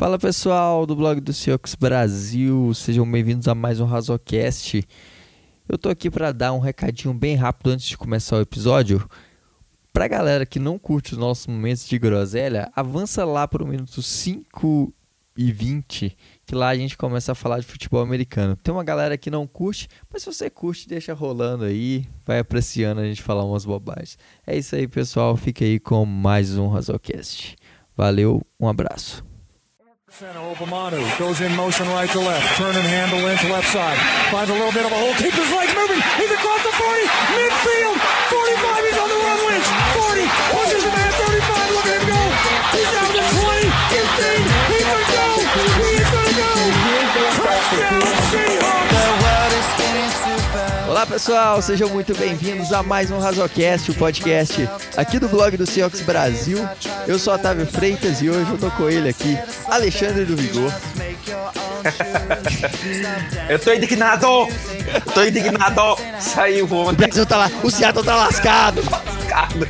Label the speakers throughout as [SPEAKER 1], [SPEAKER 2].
[SPEAKER 1] Fala pessoal do blog do Ciox Brasil, sejam bem-vindos a mais um Razocast. Eu tô aqui para dar um recadinho bem rápido antes de começar o episódio. Pra galera que não curte os nossos momentos de groselha, avança lá pro minuto 5 e 20, que lá a gente começa a falar de futebol americano. Tem uma galera que não curte, mas se você curte, deixa rolando aí, vai apreciando a gente falar umas bobagens. É isso aí, pessoal. Fica aí com mais um Razocast. Valeu, um abraço.
[SPEAKER 2] Center, Obamanu goes in motion right to left. Turn and handle into left side. Finds a little bit of a hole. Keeps his legs moving. He's across the 40. Midfield. 45. He's on the run. Lynch. 40. Pushes the man. 35. Look at him go. He's down to 20. 15. He's going to go. He's going to go. Touchdown.
[SPEAKER 1] Olá pessoal, sejam muito bem-vindos a mais um Razocast, o podcast aqui do blog do Seahawks Brasil. Eu sou Otávio Freitas e hoje eu tô com ele aqui, Alexandre do Vigor.
[SPEAKER 3] Eu tô indignado! Tô indignado! Saiu
[SPEAKER 1] O
[SPEAKER 3] ontem.
[SPEAKER 1] Brasil tá lá, o Seattle tá lascado.
[SPEAKER 3] lascado.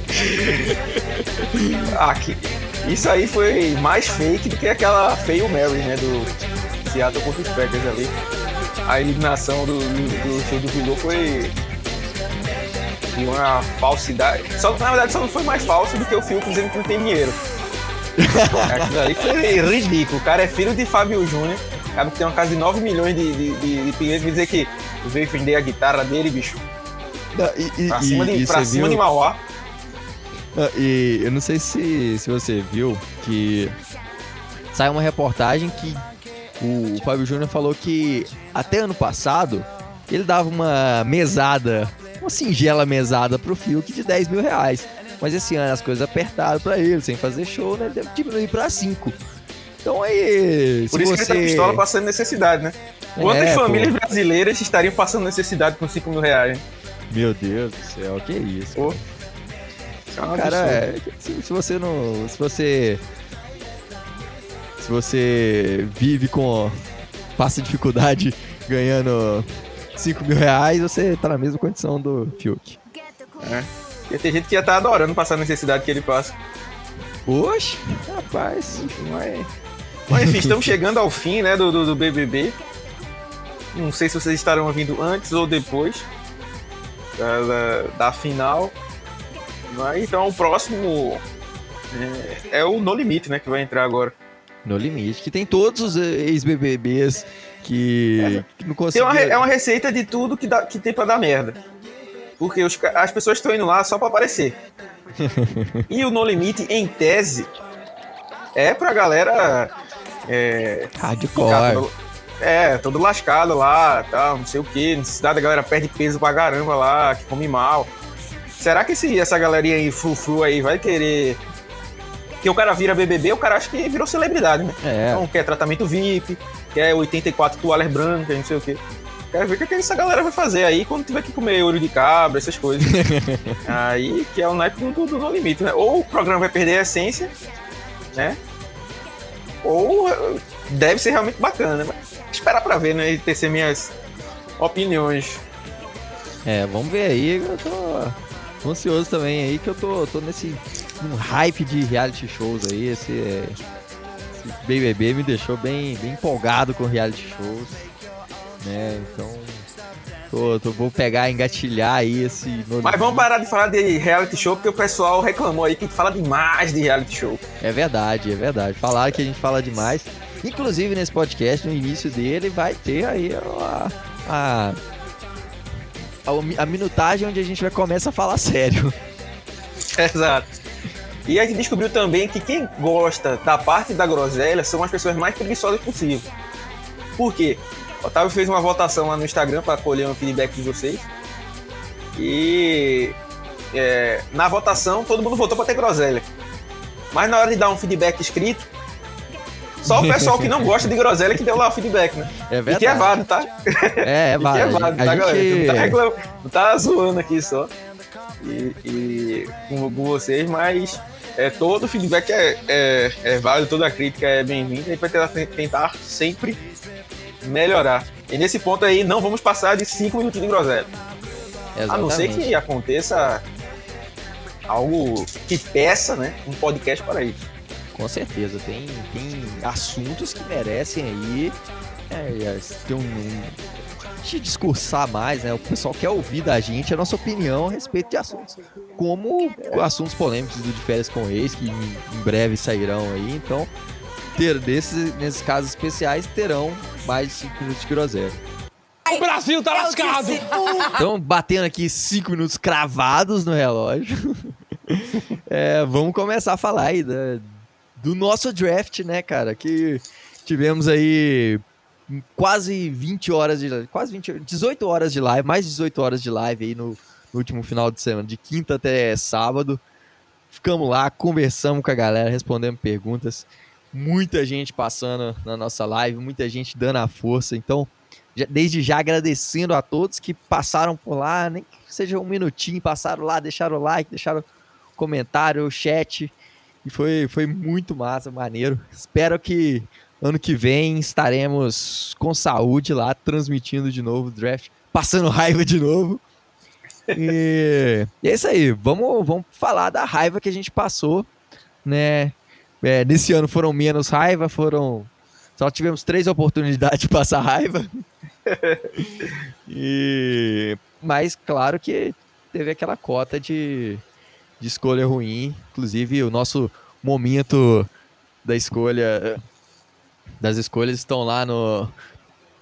[SPEAKER 3] Que- isso aí foi mais fake do que aquela Fail Mary, né? Do Seattle contra os Packers ali. A eliminação do, do, do show do Vigor foi uma falsidade. Só, na verdade, só não foi mais falso do que o Phil dizendo que não tem dinheiro. Aquilo ali foi ridículo. O cara é filho de Fábio Júnior. O cara que tem uma casa de 9 milhões de, de, de, de pinheiros. Me dizer que veio vender a guitarra dele, bicho.
[SPEAKER 1] Não, E, e-
[SPEAKER 3] Pra cima,
[SPEAKER 1] e-
[SPEAKER 3] de,
[SPEAKER 1] e
[SPEAKER 3] pra cima
[SPEAKER 1] viu-
[SPEAKER 3] de Mauá.
[SPEAKER 1] Ah, E eu não sei se, se você viu que saiu uma reportagem que o, o Fábio Júnior falou que até ano passado ele dava uma mesada, uma singela mesada pro Fiuk de 10 mil reais. Mas esse ano as coisas apertaram pra ele, sem fazer show, né? Ele deve diminuir pra 5. Então aí.
[SPEAKER 3] Por isso
[SPEAKER 1] você...
[SPEAKER 3] que ele tá pistola passando necessidade, né? Quantas
[SPEAKER 1] É,
[SPEAKER 3] famílias
[SPEAKER 1] pô.
[SPEAKER 3] brasileiras estariam passando necessidade com 5 mil reais? hein?
[SPEAKER 1] Meu Deus do céu, que isso.
[SPEAKER 3] Pô. É
[SPEAKER 1] Cara,
[SPEAKER 3] absurdo.
[SPEAKER 1] é, se, se você não. Se você. Se você vive com. Passa dificuldade ganhando 5 mil reais, você tá na mesma condição do Fiuk.
[SPEAKER 3] E tem gente que ia estar adorando passar a necessidade que ele passa.
[SPEAKER 1] Oxe, rapaz.
[SPEAKER 3] Mas, mas enfim, estamos chegando ao fim né, do, do, do BBB. Não sei se vocês estarão ouvindo antes ou depois da, da, da final. Mas, então o próximo é, é o No Limite, né? Que vai entrar agora.
[SPEAKER 1] No limite. Que tem todos os ex-BBBs que, que não
[SPEAKER 3] Tem
[SPEAKER 1] conseguiram.
[SPEAKER 3] uma, é uma receita de tudo que, dá, que tem pra dar merda. Porque os as pessoas estão indo lá só pra aparecer. e o No Limite, em tese, é pra galera. É,
[SPEAKER 1] Hardcore.
[SPEAKER 3] todo, é, todo lascado lá, tal, não sei o que. Necessidade a galera perde peso pra caramba lá, que come mal. Será que esse, essa galerinha aí, frufru aí, vai querer. Que o cara vira BBB, o cara acha que virou celebridade, né?
[SPEAKER 1] É.
[SPEAKER 3] Então quer tratamento VIP, quer 84 toalhas brancas, não sei o quê. Quero ver o que, que essa galera vai fazer aí quando tiver que comer ouro de cabra, essas coisas. aí que é o naipe do, do No Limite, né? Ou o programa vai perder a essência, né? Ou eh, deve ser realmente bacana, né? Mas esperar pra ver, né? E ter minhas opiniões.
[SPEAKER 1] É, vamos ver aí. Eu tô ansioso também aí, que eu tô, tô nesse num hype de reality shows aí. Esse, é, esse BBB me deixou bem, bem empolgado com reality shows. Né? Então, tô, tô- vou pegar, engatilhar aí esse.
[SPEAKER 3] Mas vamos parar de falar de reality show, porque o pessoal reclamou aí que fala demais de reality show.
[SPEAKER 1] É verdade, é verdade. Falaram que a gente fala demais. Inclusive nesse podcast, no início dele, vai ter aí a, a, a, a minutagem onde a gente vai começar a falar sério.
[SPEAKER 3] Exato. E a gente descobriu também que quem gosta da parte da groselha são as pessoas mais preguiçosas possível. Por quê? O Otávio fez uma votação lá no Instagram para colher um feedback de vocês. E é, na votação todo mundo votou para ter groselha. Mas na hora de dar um feedback escrito, só o pessoal que não gosta de groselha que deu lá o feedback, né?
[SPEAKER 1] É
[SPEAKER 3] E
[SPEAKER 1] verdade.
[SPEAKER 3] que é válido, tá?
[SPEAKER 1] É, é
[SPEAKER 3] E que
[SPEAKER 1] válido.
[SPEAKER 3] é válido, tá,
[SPEAKER 1] gente...
[SPEAKER 3] galera? Não tá, reclam... não tá zoando aqui só. E, e com, com vocês, mas é, todo feedback é, é, é válido, toda crítica é bem-vinda. A gente vai tentar, tentar sempre melhorar. E nesse ponto aí, não vamos passar de 5 minutos de groselha. A não ser
[SPEAKER 1] Exatamente.
[SPEAKER 3] que aconteça algo que peça, né? Um podcast para isso.
[SPEAKER 1] com certeza. Tem, tem assuntos que merecem aí é, ter um, de discursar mais, né? O pessoal quer ouvir da gente a nossa opinião a respeito de assuntos, como assuntos polêmicos do de férias com ex, que em, em breve sairão aí. Então, ter desses, nesses casos especiais, terão mais de 5 minutos de groselha.
[SPEAKER 2] O Brasil tá lascado!
[SPEAKER 1] Então, batendo aqui 5 minutos cravados no relógio. é, vamos começar a falar aí da, do nosso draft, né, cara? Que tivemos aí quase 20 horas de quase 20, 18 horas de live, mais de 18 horas de live aí no, no último final de semana, de quinta até sábado. Ficamos lá, conversamos com a galera, respondemos perguntas. Muita gente passando na nossa live, muita gente dando a força. Então, desde já agradecendo a todos que passaram por lá, nem que seja um minutinho, passaram lá, deixaram o like, deixaram comentário, chat. E foi, foi muito massa, maneiro. Espero que ano que vem estaremos com saúde lá, transmitindo de novo o draft, passando raiva de novo. E, e é isso aí, vamos, vamos falar da raiva que a gente passou, né? É, nesse ano foram menos raiva, foram. Só tivemos três oportunidades de passar raiva. e, mas claro que teve aquela cota de, de escolha ruim. Inclusive, o nosso momento da escolha das escolhas estão lá no,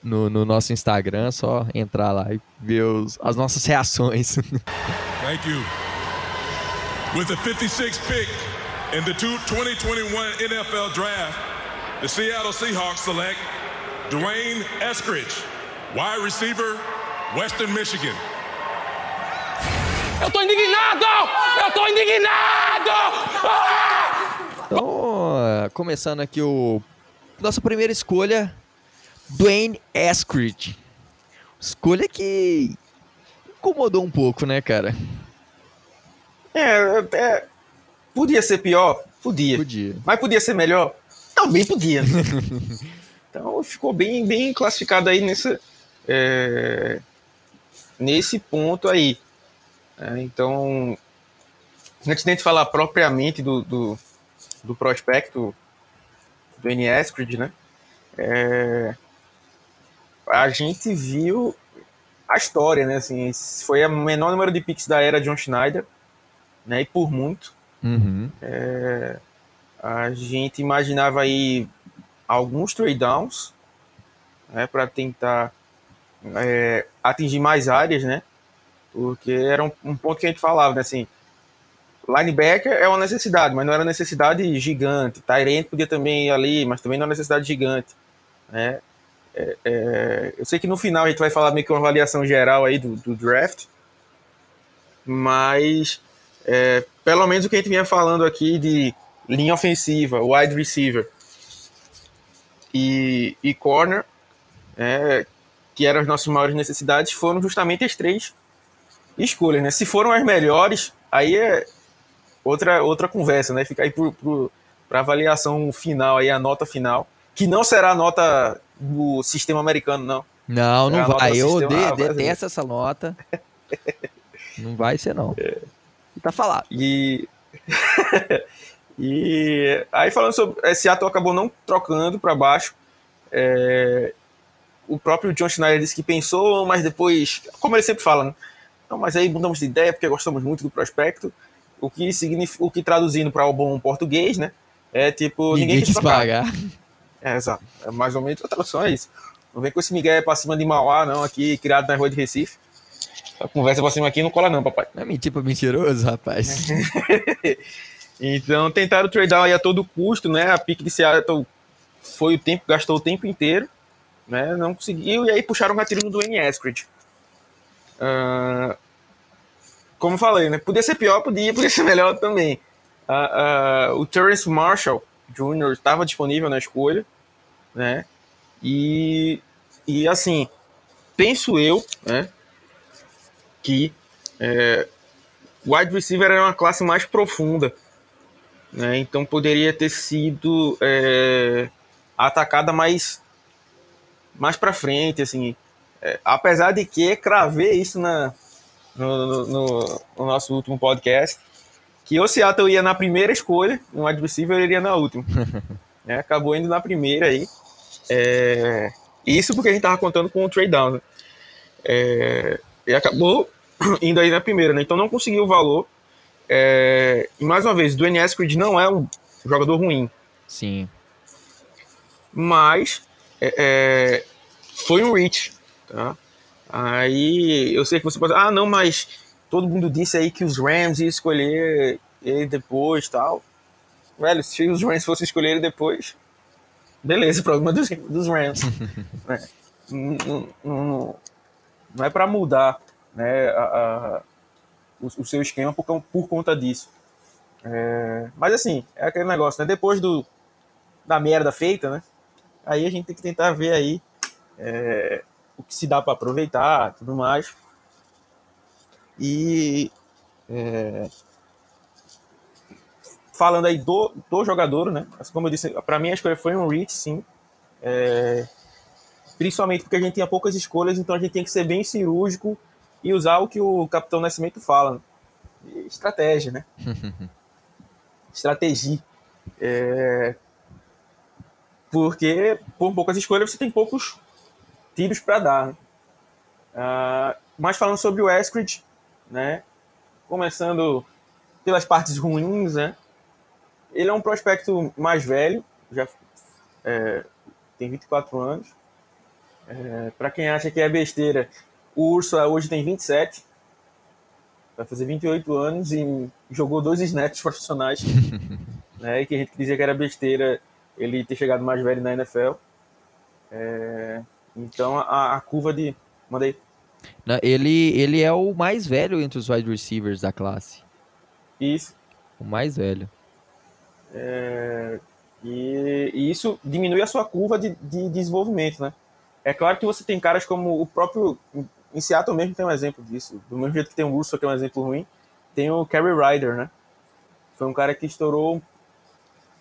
[SPEAKER 1] no, no, nosso Instagram, só entrar lá e ver os, as nossas reações. Thank you. With the 56th pick in the 2021 NFL Draft, the Seattle Seahawks select Dwayne Eskridge, wide receiver, Western Michigan. Eu tô indignado! Eu tô indignado! Ah! Então, começando aqui o nossa primeira escolha, Dwayne Eskridge. Escolha que incomodou um pouco, né, cara?
[SPEAKER 3] É, é, podia ser pior? Podia.
[SPEAKER 1] Podia.
[SPEAKER 3] Mas podia ser melhor? Também podia. então ficou bem, bem classificado aí nesse, é, nesse ponto aí. É, então, antes de a gente falar propriamente do, do, do prospecto do. Eskridge, né? É, a gente viu a história, né? Assim, foi o menor número de picks da era John Schneider, né? E por muito.
[SPEAKER 1] Uhum.
[SPEAKER 3] É, a gente imaginava aí alguns trade downs, né? Para tentar é, atingir mais áreas, né? Porque era um, um ponto que a gente falava, né? Assim, Linebacker é uma necessidade, mas não era necessidade gigante. Tyrant podia também ir ali, mas também não é necessidade gigante. Né? É, é, eu sei que no final a gente vai falar meio que uma avaliação geral aí do, do draft, mas é, pelo menos o que a gente vinha falando aqui de linha ofensiva, wide receiver e, e corner, é, que eram as nossas maiores necessidades, foram justamente as três escolhas. Né? Se foram as melhores, aí é, outra, outra conversa, né? Fica aí para avaliação final, aí a nota final, que não será a nota do sistema americano, não.
[SPEAKER 1] Não, não vai. Eu de, detesto essa nota. não vai ser, não. É. Tá falado.
[SPEAKER 3] E. e aí, falando sobre. Esse ato acabou não trocando para baixo. É, o próprio John Schneider disse que pensou, mas depois, como ele sempre fala, né? Não, mas aí mudamos de ideia porque gostamos muito do prospecto. O que significa, o que traduzindo para o bom português, né? É tipo,
[SPEAKER 1] ninguém, ninguém quis pagar.
[SPEAKER 3] É, exato. É mais ou menos a tradução é isso. Não vem com esse Miguel pra cima de Mauá, não, aqui, criado na rua de Recife. A conversa pra cima aqui não cola, não, papai.
[SPEAKER 1] Não é mentir pra mentiroso, rapaz.
[SPEAKER 3] então, tentaram trade aí a todo custo, né? A pique de Seattle foi o tempo, gastou o tempo inteiro, né? Não conseguiu, e aí puxaram o gatilho do N. Eskridge. Uh, como falei, né? Podia ser pior, podia, podia ser melhor também. Uh, uh, o Terrence Marshall Jr. estava disponível na escolha, né? E, e assim, penso eu, né? Que é, wide receiver era uma classe mais profunda, né? Então poderia ter sido é, atacada mais mais para frente, assim. É, apesar de que cravei isso na, no, no, no, nosso último podcast, que o Seattle ia na primeira escolha, um receiver ele iria na última. né? Acabou indo na primeira aí. É... Isso porque a gente tava contando com o trade down. Né? É... E acabou indo aí na primeira, né? Então não conseguiu o valor. É... E mais uma vez, o Dwayne Eskridge não é um jogador ruim.
[SPEAKER 1] Sim.
[SPEAKER 3] Mas é, é, foi um reach, tá? Aí eu sei que você pode. Ah, não, mas todo mundo disse aí que os Rams iam escolher ele depois tal. Velho, se os Rams fossem escolher ele depois, beleza, problema dos, dos Rams. é, não, não, não, é para mudar né, a, a, o, o, seu esquema por, por conta disso. É, mas assim, é aquele negócio, né? Depois do, da merda feita, né? Aí a gente tem que tentar ver aí é, o que se dá para aproveitar, tudo mais. E é, falando aí do, do jogador, né? Assim como eu disse, para mim a escolha foi um reach, sim. É, principalmente porque a gente tinha poucas escolhas, então a gente tem que ser bem cirúrgico e usar o que o Capitão Nascimento fala. Né? Estratégia, né? Estratégia. É, porque por poucas escolhas você tem poucos tiros para dar. Uh, mas falando sobre o Eskridge, né? Começando pelas partes ruins, né? Ele é um prospecto mais velho, já é, tem 24 anos. É, para quem acha que é besteira, o Urso hoje tem 27, vai fazer 28 anos e jogou dois snaps profissionais, né? Que a gente dizia que era besteira ele ter chegado mais velho na NFL. É, então a, a curva de. Mandei.
[SPEAKER 1] Não, ele, ele é o mais velho entre os wide receivers da classe.
[SPEAKER 3] Isso.
[SPEAKER 1] O mais velho.
[SPEAKER 3] É, e, e, isso diminui a sua curva de, de, desenvolvimento, né? É claro que você tem caras como o próprio. Em Seattle mesmo tem um exemplo disso. Do mesmo jeito que tem o Urso, que é um exemplo ruim, tem o Kerry Ryder, né? Foi um cara que estourou.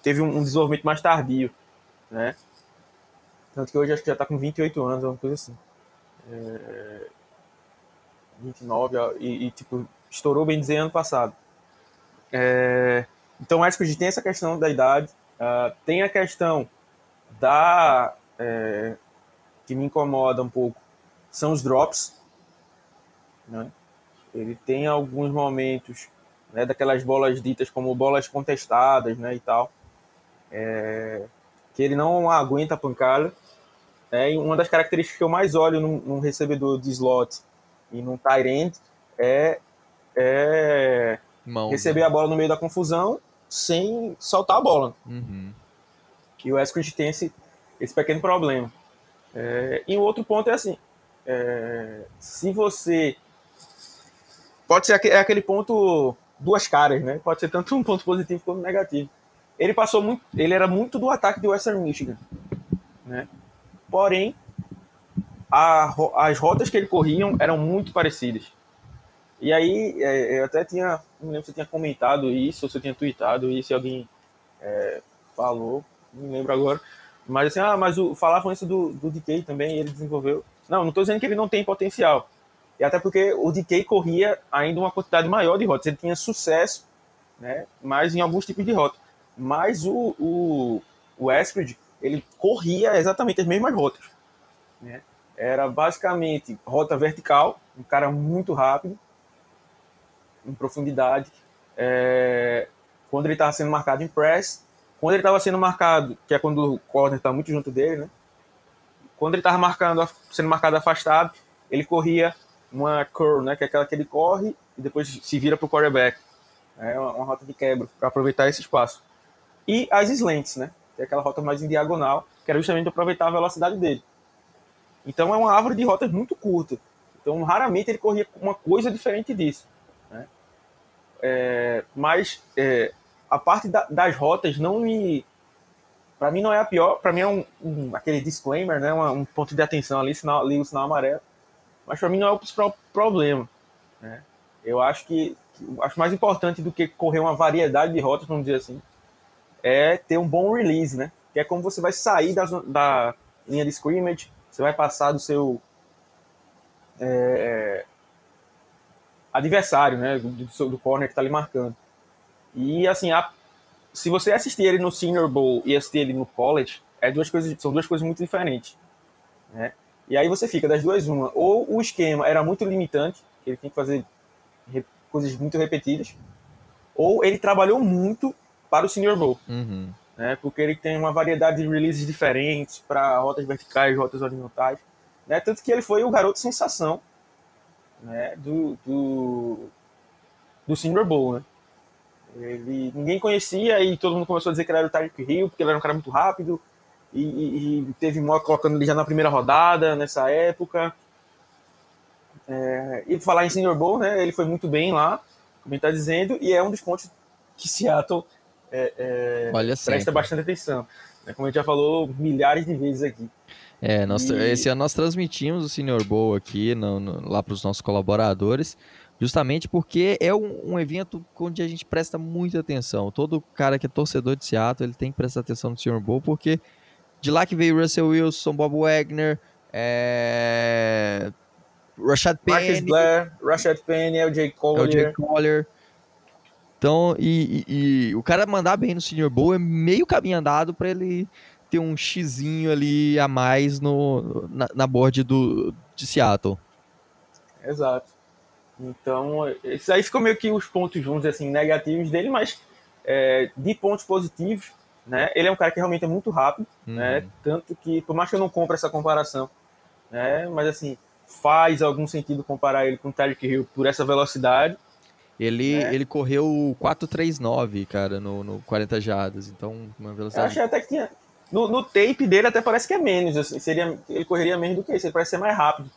[SPEAKER 3] Teve um, um desenvolvimento mais tardio, né? Tanto que hoje acho que já está com 28 anos, uma coisa assim. É, 29, e, e, tipo, estourou bem dizer ano passado. É, então acho que tem essa questão da idade, uh, tem a questão da. É, que me incomoda um pouco, são os drops. Né? Ele tem alguns momentos né, daquelas bolas ditas como bolas contestadas né, e tal, é, que ele não aguenta a pancada. É, e uma das características que eu mais olho num, num recebedor de slot e num tight end é, é Mão, receber né? a bola no meio da confusão sem soltar a bola.
[SPEAKER 1] Uhum.
[SPEAKER 3] E o Eskridge tem esse, esse pequeno problema. É, e o outro ponto é assim, é, se você... Pode ser aquele, é aquele ponto duas caras, né? Pode ser tanto um ponto positivo quanto negativo. Ele passou muito, ele era muito do ataque do Western Michigan, né? Porém, a, as rotas que ele corriam eram muito parecidas. E aí, é, eu até tinha, não lembro se eu tinha comentado isso, ou se eu tinha tweetado isso, se alguém é, falou, não lembro agora. Mas assim, ah, mas o, falavam isso do, do DK também, ele desenvolveu. Não, não estou dizendo que ele não tem potencial. E até porque o DK corria ainda uma quantidade maior de rotas. Ele tinha sucesso, né, mas em alguns tipos de rota. Mas o, o, o Eskridge, ele corria exatamente as mesmas rotas. Né? Era basicamente rota vertical, um cara muito rápido, em profundidade. É, quando ele estava sendo marcado em press, quando ele estava sendo marcado, que é quando o corner está muito junto dele, né? Quando ele estava marcando, sendo marcado afastado, ele corria uma curl, né? Que é aquela que ele corre e depois se vira para o quarterback. É uma, uma rota de quebra para aproveitar esse espaço. E as slants, né? É aquela rota mais em diagonal, que era justamente aproveitar a velocidade dele. Então é uma árvore de rotas muito curta. Então raramente ele corria uma coisa diferente disso. Né? É, mas é, a parte da, das rotas não me. Para mim não é a pior, para mim é um, um, aquele disclaimer, né? Um, um, ponto de atenção ali, sinal, ali o sinal amarelo. Mas para mim não é o problema. Né? Eu acho que, que acho mais importante do que correr uma variedade de rotas, vamos dizer assim, é ter um bom release, né? Que é como você vai sair da, da linha de scrimmage, você vai passar do seu é, adversário, né? Do, do corner que está ali marcando. E assim, a, se você assistir ele no Senior Bowl e assistir ele no college, é duas coisas, são duas coisas muito diferentes. Né? E aí você fica das duas uma. Ou o esquema era muito limitante, ele tem que fazer coisas muito repetidas, ou ele trabalhou muito para o Senior Bowl.
[SPEAKER 1] Uhum.
[SPEAKER 3] Né? Porque ele tem uma variedade de releases diferentes para rotas verticais, rotas horizontais. Né? Tanto que ele foi o garoto sensação né? do, do, do Senior Bowl. Né? Ele, ninguém conhecia e todo mundo começou a dizer que ele era o Tyreek Hill, porque ele era um cara muito rápido. E, e, e teve mock colocando ele já na primeira rodada, nessa época. É, e falar em Senior Bowl, né, ele foi muito bem lá, como ele está dizendo, e é um dos pontos que Seattle é, é, presta bastante atenção. Né, como a gente já falou milhares de vezes aqui.
[SPEAKER 1] É, nós, e... esse ano nós transmitimos o Senior Bowl aqui no, no, lá para os nossos colaboradores, justamente porque é um, um, evento onde a gente presta muita atenção. Todo cara que é torcedor de Seattle, ele tem que prestar atenção no Senior Bowl, porque de lá que veio Russell Wilson, Bob Wagner, é... Rashad Penny.
[SPEAKER 3] Marcus Blair, Rashad Penny, LJ Collier. LJ Collier.
[SPEAKER 1] Então, e, e, e, o cara mandar bem no Senior Bowl é meio caminho andado para ele ter um xizinho ali a mais no, na, na board do, de Seattle.
[SPEAKER 3] Exato. Então, isso aí ficou meio que os pontos juntos, assim, negativos dele, mas é, de pontos positivos, né? Ele é um cara que realmente é muito rápido, uhum. né? Tanto que, por mais que eu não compre essa comparação, né? Mas assim, faz algum sentido comparar ele com o Tyreek Hill por essa velocidade.
[SPEAKER 1] Ele, né? ele correu 4.39, cara, no, no 40 jardas, então uma velocidade...
[SPEAKER 3] Eu achei até que tinha... No, no tape dele até parece que é menos, assim, seria, ele correria menos do que isso, ele parece ser mais rápido.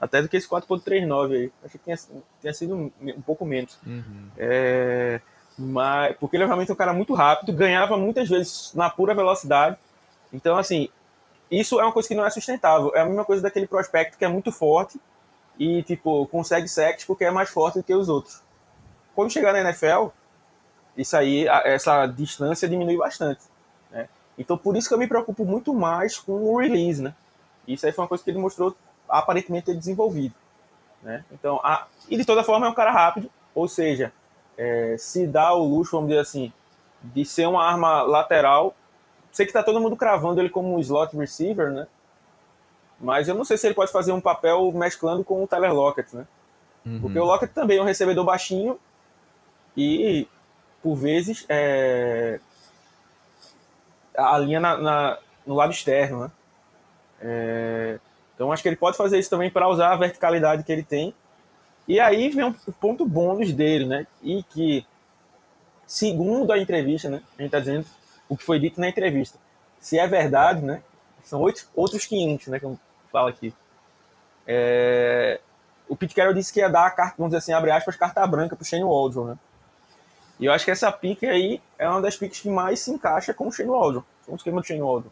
[SPEAKER 3] Até do que esse 4.39 aí. Achei que tinha, tinha sido um, um pouco menos.
[SPEAKER 1] Uhum.
[SPEAKER 3] É... Mas, porque ele é realmente um cara muito rápido, ganhava muitas vezes na pura velocidade. Então, assim, isso é uma coisa que não é sustentável. É a mesma coisa daquele prospecto que é muito forte e, tipo, consegue sacks porque é mais forte do que os outros. Quando chegar na NFL, isso aí, essa distância diminui bastante. Né? Então, por isso que eu me preocupo muito mais com o release, né? Isso aí foi uma coisa que ele mostrou aparentemente ter desenvolvido. Né? Então, a... e de toda forma é um cara rápido, ou seja, é, se dá o luxo, vamos dizer assim, de ser uma arma lateral. Sei que está todo mundo cravando ele como um slot receiver, né? Mas eu não sei se ele pode fazer um papel mesclando com o Tyler Lockett, né? Uhum. Porque o Lockett também é um recebedor baixinho e, por vezes, é... a linha na, na, no lado externo, né? É... Então acho que ele pode fazer isso também para usar a verticalidade que ele tem e aí vem o ponto bônus dele, né? E que, segundo a entrevista, né? A gente está dizendo o que foi dito na entrevista. Se é verdade, né? São oito, outros 500, né? Que eu falo aqui. É, o Pete Carroll disse que ia dar a carta, vamos dizer assim, abre aspas, carta branca para o Shane Waldron, né? E eu acho que essa pique aí é uma das piques que mais se encaixa com o Shane Waldron, com o esquema do Shane Waldron,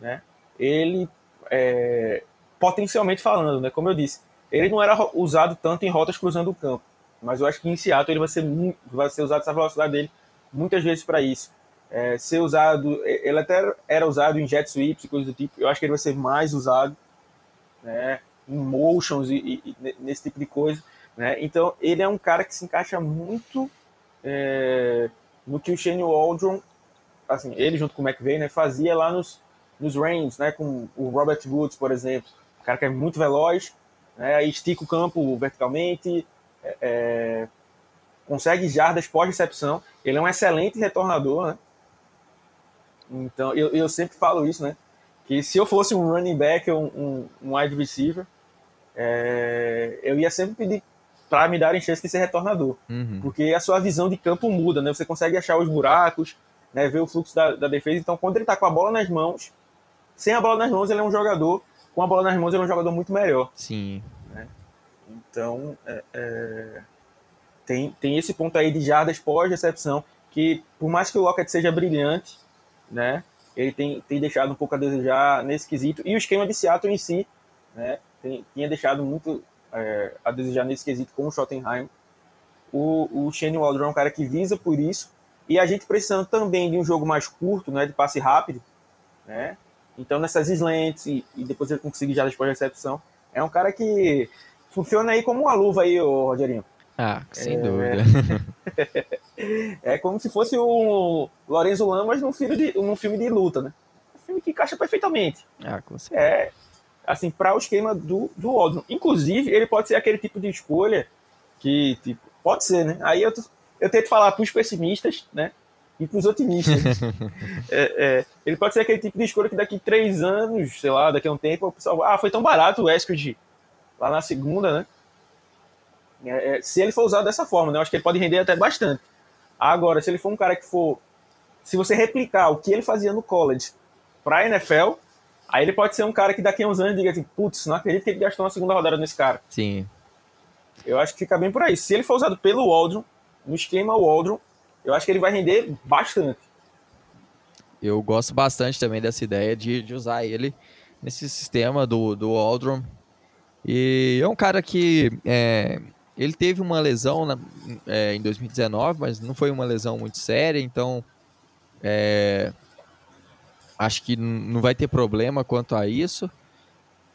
[SPEAKER 3] né? Ele, é, potencialmente falando, né? Como eu disse, ele não era usado tanto em rotas cruzando o campo, mas eu acho que em Seattle ele vai ser, vai ser usado essa velocidade dele muitas vezes para isso. É, ser usado, ele até era usado em jet sweeps e coisas do tipo, eu acho que ele vai ser mais usado né, em motions e, e, nesse tipo de coisa. Né? Então ele é um cara que se encaixa muito é, no que o Shane Waldron, assim, ele junto com o McVeigh, né, fazia lá nos, nos Rams, né, com o Robert Woods, por exemplo, um cara que é muito veloz, né, estica o campo verticalmente, é, é, consegue jardas pós-recepção. Ele é um excelente retornador, né? Então, eu, eu sempre falo isso, né? Que se eu fosse um running back ou um, um wide receiver, é, eu ia sempre pedir para me darem chance de ser retornador.
[SPEAKER 1] Uhum.
[SPEAKER 3] Porque a sua visão de campo muda, né? Você consegue achar os buracos, né? ver o fluxo da, da defesa. Então, quando ele está com a bola nas mãos, sem a bola nas mãos, ele é um jogador com a bola nas mãos ele é um jogador muito melhor.
[SPEAKER 1] Sim.
[SPEAKER 3] Né? Então, é, é, tem, tem esse ponto aí de jardas pós-recepção, que por mais que o Lockett seja brilhante, né, ele tem, tem deixado um pouco a desejar nesse quesito. E o esquema de Seattle em si, né, tem, tinha deixado muito é, a desejar nesse quesito com o Schottenheim. O, o Shane Waldron é um cara que visa por isso. E a gente precisando também de um jogo mais curto, né, de passe rápido, né, então, nessas slants e, e depois ele conseguir já depois da recepção, é um cara que funciona aí como uma luva aí, ô Rogerinho.
[SPEAKER 1] Ah, sem é... dúvida.
[SPEAKER 3] É como se fosse o Lorenzo Lamas num filme de, num filme de luta, né? Um filme que encaixa perfeitamente.
[SPEAKER 1] Ah, com certeza.
[SPEAKER 3] É, assim, para o esquema do, do Waldron. Inclusive, ele pode ser aquele tipo de escolha que, tipo, pode ser, né? Aí eu, eu tento falar para os pessimistas, né? E para os otimistas. é, é, ele pode ser aquele tipo de escolha que daqui três anos, sei lá, daqui a um tempo, o pessoal, ah, foi tão barato o Eskridge lá na segunda, né? É, é, se ele for usado dessa forma, né? Eu acho que ele pode render até bastante. Agora, se ele for um cara que for. Se você replicar o que ele fazia no college para a NFL, aí ele pode ser um cara que daqui a uns anos diga assim: putz, não acredito que ele gastou uma segunda rodada nesse cara.
[SPEAKER 1] Sim.
[SPEAKER 3] Eu acho que fica bem por aí. Se ele for usado pelo Waldron, no esquema Waldron, eu acho que ele vai render bastante.
[SPEAKER 1] Eu gosto bastante também dessa ideia de, de usar ele nesse sistema do, do Waldron. E é um cara que é, ele teve uma lesão na, é, em 2019, mas não foi uma lesão muito séria, então é, acho que não vai ter problema quanto a isso.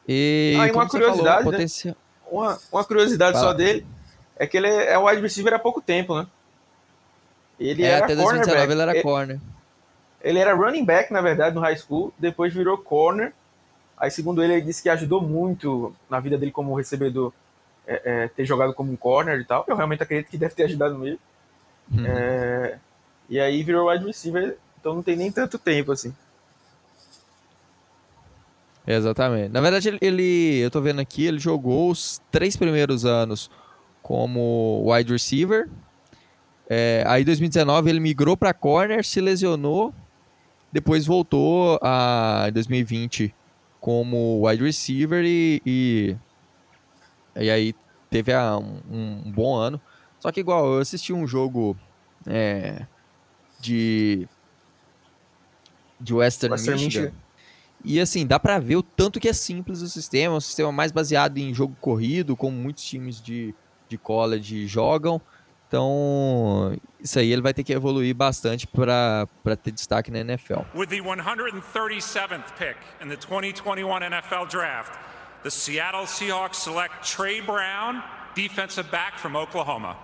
[SPEAKER 1] E
[SPEAKER 3] ah, e uma curiosidade,
[SPEAKER 1] falou,
[SPEAKER 3] né? uma, uma curiosidade Fala. só dele é que ele é wide receiver há pouco tempo, né?
[SPEAKER 1] Ele é, era até 2019 ele era ele, corner.
[SPEAKER 3] Ele era running back, na verdade, no high school, depois virou corner. Aí, segundo ele, ele disse que ajudou muito na vida dele como recebedor é, é, ter jogado como um corner e tal. Eu realmente acredito que deve ter ajudado mesmo. Uhum. É, e aí virou wide receiver, então não tem nem tanto tempo assim.
[SPEAKER 1] Exatamente. Na verdade, ele, ele, eu tô vendo aqui, ele jogou os três primeiros anos como wide receiver. É, aí, em 2019, ele migrou para corner, se lesionou, depois voltou a, em 2020 como wide receiver e, e e aí teve a, um, um, bom ano. Só que igual, eu assisti um jogo é, de, de Western, Western Michigan, Michigan. E assim, dá pra ver o tanto que é simples o sistema. um sistema mais baseado em jogo corrido, como muitos times de, de college jogam. Então, isso aí ele vai ter que evoluir bastante para ter destaque na NFL. With the 137th pick in the 2021 NFL Draft, the Seattle Seahawks select Trey Brown, defensive back from Oklahoma.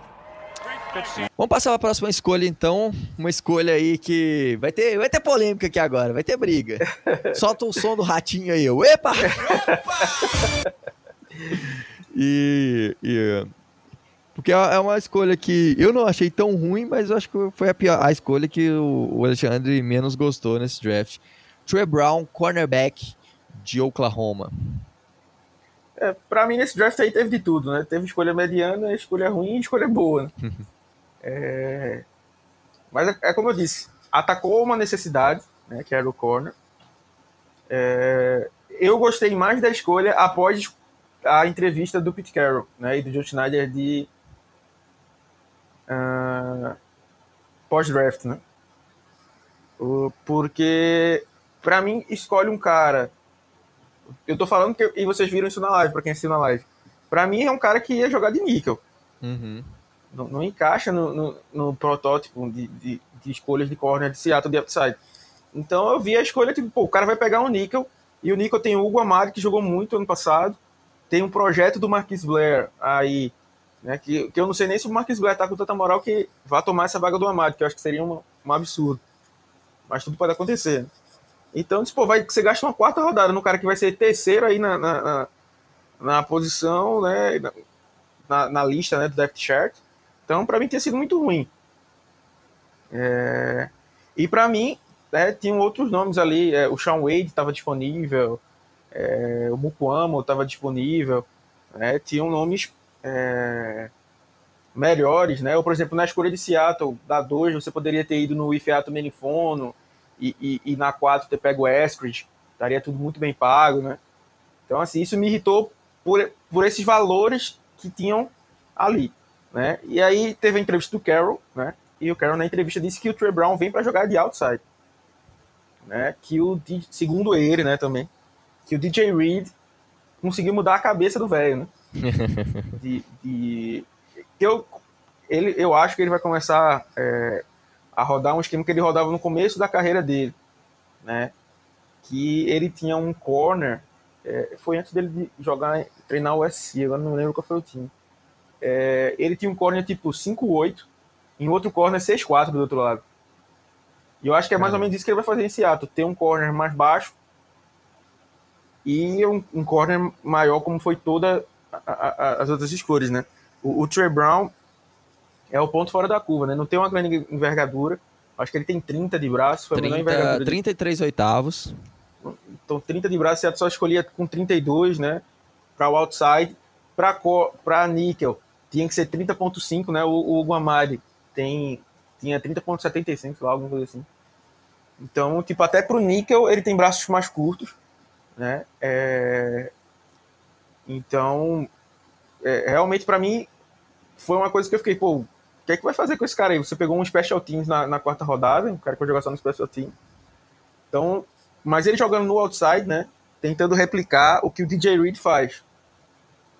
[SPEAKER 1] Vamos passar para a próxima escolha, então. Uma escolha aí que vai ter, vai ter polêmica aqui agora, vai ter briga. Solta o som do ratinho aí, eu. Epa! e, e, porque é, é uma escolha que eu não achei tão ruim, mas eu acho que foi a, pior, a escolha que o Alexandre menos gostou nesse draft. Trey Brown, cornerback de Oklahoma.
[SPEAKER 3] É, pra mim, nesse draft aí teve de tudo, né? Teve escolha mediana, escolha ruim e escolha boa. Né? é... Mas é, é, como eu disse, atacou uma necessidade, né, que era o corner. É... Eu gostei mais da escolha após a entrevista do Pete Carroll né, e do John Schneider de uh... pós-draft, né? Porque, para mim, escolhe um cara eu tô falando que. E vocês viram isso na live, pra quem assistiu na live. Pra mim é um cara que ia jogar de níquel.
[SPEAKER 1] Uhum.
[SPEAKER 3] Não, não, encaixa no, no, no protótipo de, de, de, escolhas de corner de Seattle de upside. Então eu vi a escolha, tipo, pô, o cara vai pegar um níquel. E o níquel tem o Hugo Amado, que jogou muito ano passado. Tem um projeto do Marquis Blair aí, né? Que, que eu não sei nem se o Marquis Blair tá com tanta moral que vai tomar essa vaga do Amado, que eu acho que seria um, um absurdo. Mas tudo pode acontecer. Então, tipo, vai, você gasta uma quarta rodada no cara que vai ser terceiro aí na, na, na, na posição, né? Na, na, lista né, do depth chart. Então, para mim, tinha sido muito ruim. É... E para mim, né, tinham outros nomes ali. É, o Sean Wade estava disponível, é, o Mukuamo estava disponível. Né, tinham nomes é, melhores, né? Ou, por exemplo, na escolha de Seattle, da 2, você poderia ter ido no Ifeato Menifono, e, e, e na 4 ter pego o Eskridge, estaria tudo muito bem pago, né? Então, assim, isso me irritou por, por esses valores que tinham ali, né? E aí teve a entrevista do Carroll, né? E o Carroll na entrevista disse que o Trey Brown vem para jogar de outside, né? Que o segundo ele, né, também, que o DJ Reed conseguiu mudar a cabeça do velho, né? de, de, eu, ele, eu acho que ele vai começar é, a rodar um esquema que ele rodava no começo da carreira dele, né? Que ele tinha um corner, é, foi antes dele de jogar, treinar o SC, agora não lembro qual foi o time. É, ele tinha um corner tipo 5-8, em outro corner 6-4 do outro lado. E eu acho que é mais ou menos isso que ele vai fazer em Seattle. Ter um corner mais baixo e um, um corner maior, como foi toda a, a, as outras escolhas, né? O, o Trey Brown é o ponto fora da curva, né? Não tem uma grande envergadura. Acho que ele tem 30 de braço. Foi
[SPEAKER 1] 30,
[SPEAKER 3] a envergadura
[SPEAKER 1] 33 oitavos.
[SPEAKER 3] Então, 30 de braço, você só escolhia com 32, né? Para o outside. Para níquel, tinha que ser 30.5, né? O, o Guamari tem, tinha 30.75, lá, alguma coisa assim. Então, tipo, até pro níquel ele tem braços mais curtos, né? É... Então, é, realmente para mim foi uma coisa que eu fiquei, pô, o que é que vai fazer com esse cara aí? Você pegou um special teams na, na quarta rodada, um cara que vai jogar só no special team. Então, mas ele jogando no outside, né? Tentando replicar o que o DJ Reed faz.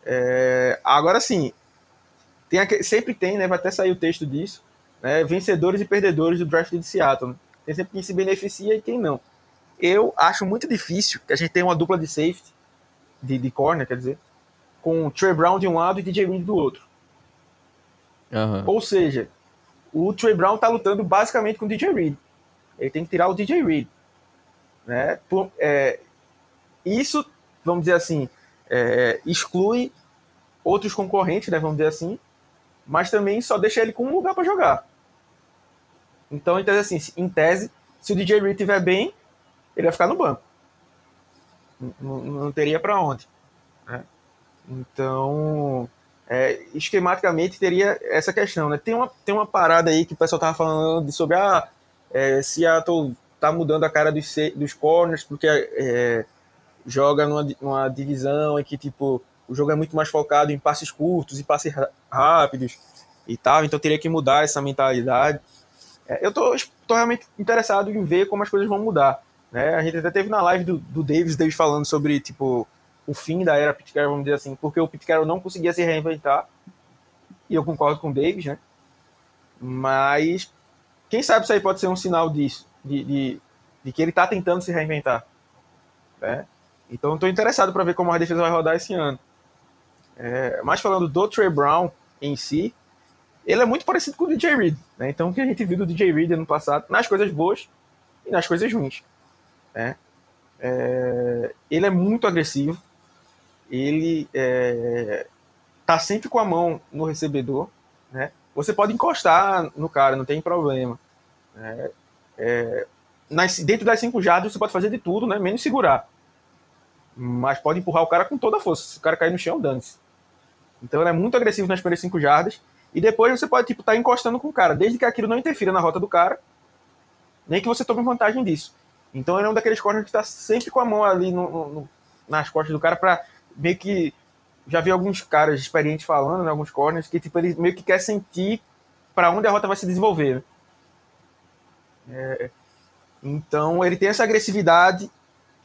[SPEAKER 3] É, agora sim, tem sempre tem, né? Vai até sair o texto disso, né? Vencedores e perdedores do draft de Seattle. Né? Tem sempre quem se beneficia e quem não. Eu acho muito difícil que a gente tenha uma dupla de safety, de, de corner, quer dizer, com Trey Brown de um lado e DJ Reed do outro.
[SPEAKER 1] Uhum.
[SPEAKER 3] Ou seja, o Trey Brown tá lutando basicamente com o DJ Reed. Ele tem que tirar o DJ Reed. Né? Por, é, isso, vamos dizer assim, é, exclui outros concorrentes, né, vamos dizer assim, mas também só deixa ele com um lugar para jogar. Então, então, assim, em tese, se o DJ Reed estiver bem, ele vai ficar no banco. Não, não teria para onde. Né? Então, é, esquematicamente teria essa questão. Né? Tem, uma, tem uma parada aí que o pessoal tava falando sobre a ah, é, Seattle tá mudando a cara dos, dos corners porque é, joga numa, numa divisão em que tipo o jogo é muito mais focado em passes curtos e passes rápidos e tal, então teria que mudar essa mentalidade. É, eu tô, tô, realmente interessado em ver como as coisas vão mudar. Né? A gente até teve na live do, do Davis, Davis falando sobre tipo o fim da era Carroll, vamos dizer assim, porque o Carroll não conseguia se reinventar, e eu concordo com o Davis, né? Mas quem sabe isso aí pode ser um sinal disso, de, de, de que ele está tentando se reinventar. Né? Então estou interessado para ver como a defesa vai rodar esse ano. É, mas falando do Trey Brown em si, ele é muito parecido com o DJ Reed. Né? Então o que a gente viu do DJ Reed ano passado, nas coisas boas e nas coisas ruins. Né? É, ele é muito agressivo, ele é, tá sempre com a mão no recebedor, né? Você pode encostar no cara, não tem problema. Né? É, nas, dentro das cinco jardas você pode fazer de tudo, né? Menos segurar. Mas pode empurrar o cara com toda a força. Se o cara cair no chão, dane-se. Então ele é muito agressivo nas primeiras cinco jardas. E depois você pode, tipo, estar tá encostando com o cara, desde que aquilo não interfira na rota do cara, nem que você tome vantagem disso. Então ele é um daqueles corners que está sempre com a mão ali no, no, nas costas do cara para meio que já vi alguns caras experientes falando, né, alguns corners, que tipo, ele meio que quer sentir para onde a rota vai se desenvolver. Né? É, então ele tem essa agressividade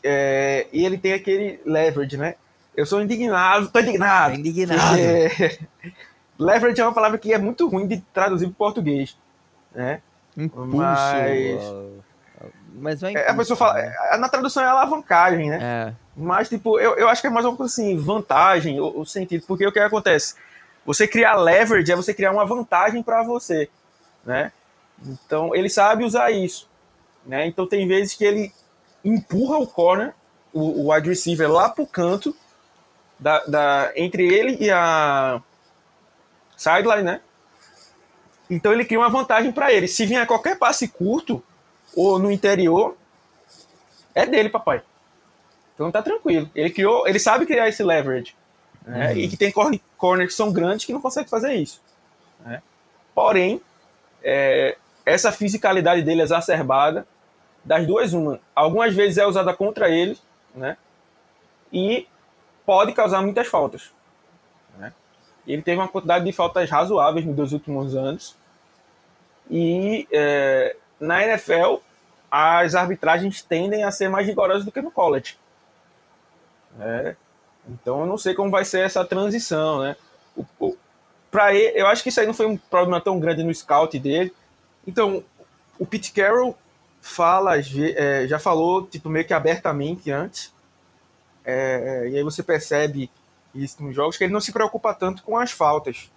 [SPEAKER 3] é, e ele tem aquele leverage, né? Eu sou indignado, tô indignado.
[SPEAKER 1] indignado. É,
[SPEAKER 3] leverage é uma palavra que é muito ruim de traduzir para português, né?
[SPEAKER 1] Impulso. Mas, mas
[SPEAKER 3] impulso, é, a pessoa fala, né? na tradução é alavancagem, né?
[SPEAKER 1] É.
[SPEAKER 3] Mas, tipo, eu, eu acho que é mais uma coisa assim, vantagem, o, o sentido. Porque o que acontece? Você criar leverage é você criar uma vantagem para você, né? Então, ele sabe usar isso, né? Então, tem vezes que ele empurra o corner, o, o wide receiver lá pro canto, da, da, entre ele e a sideline, né? Então, ele cria uma vantagem para ele. Se vier qualquer passe curto ou no interior, é dele, papai. Então tá tranquilo. Ele criou, ele sabe criar esse leverage. Né? Uhum. E que tem corners que são grandes que não conseguem fazer isso. Né? Porém, é, essa fisicalidade dele exacerbada, das duas, uma. Algumas vezes é usada contra ele, né? E pode causar muitas faltas. Né? Ele teve uma quantidade de faltas razoáveis nos dois últimos anos. E é, na NFL, as arbitragens tendem a ser mais rigorosas do que no college. Né? Então eu não sei como vai ser essa transição, né? O, pra ele, eu acho que isso aí não foi um problema tão grande no scout dele. Então, o Pete Carroll fala, é, já falou tipo meio que abertamente antes, é, e aí você percebe isso nos jogos que ele não se preocupa tanto com as faltas,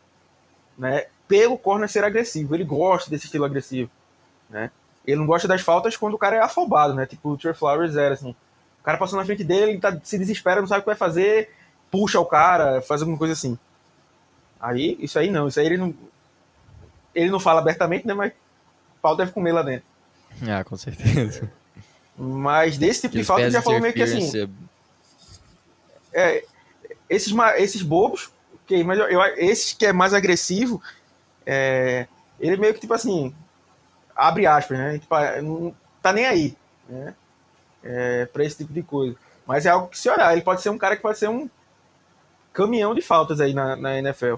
[SPEAKER 3] né? pelo corner ser agressivo. Ele gosta desse estilo agressivo, né? Ele não gosta das faltas quando o cara é afobado, né? Tipo o Trey Flowers era assim. O cara passou na frente dele, ele tá, se desespera, não sabe o que vai fazer, puxa o cara, faz alguma coisa assim. Aí, isso aí não, isso aí ele não. Ele não fala abertamente, né? Mas o pau deve comer lá dentro.
[SPEAKER 1] Ah, com certeza.
[SPEAKER 3] Mas desse tipo de falta ele já falou meio que assim. É, esses, esses bobos, okay, mas eu, eu, esses que é mais agressivo, é, ele meio que tipo assim, abre aspas, né? Tipo, ah, não tá nem aí, né? É, para esse tipo de coisa. Mas é algo que se olhar, ele pode ser um cara que pode ser um caminhão de faltas aí na, na NFL.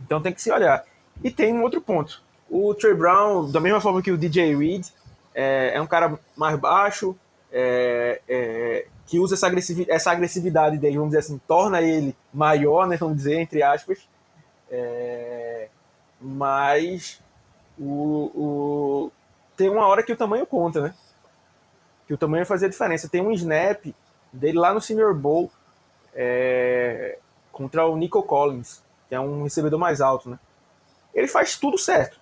[SPEAKER 3] Então tem que se olhar. E tem um outro ponto. O Trey Brown, da mesma forma que o DJ Reed, é, é um cara mais baixo, é, é, que usa essa agressividade, essa agressividade dele, vamos dizer assim, torna ele maior, né, vamos dizer, entre aspas. É, mas o, o, tem uma hora que o tamanho conta, né? Que o tamanho fazia diferença. Tem um snap dele lá no Senior Bowl é, contra o Nico Collins, que é um recebedor mais alto, né? Ele faz tudo certo.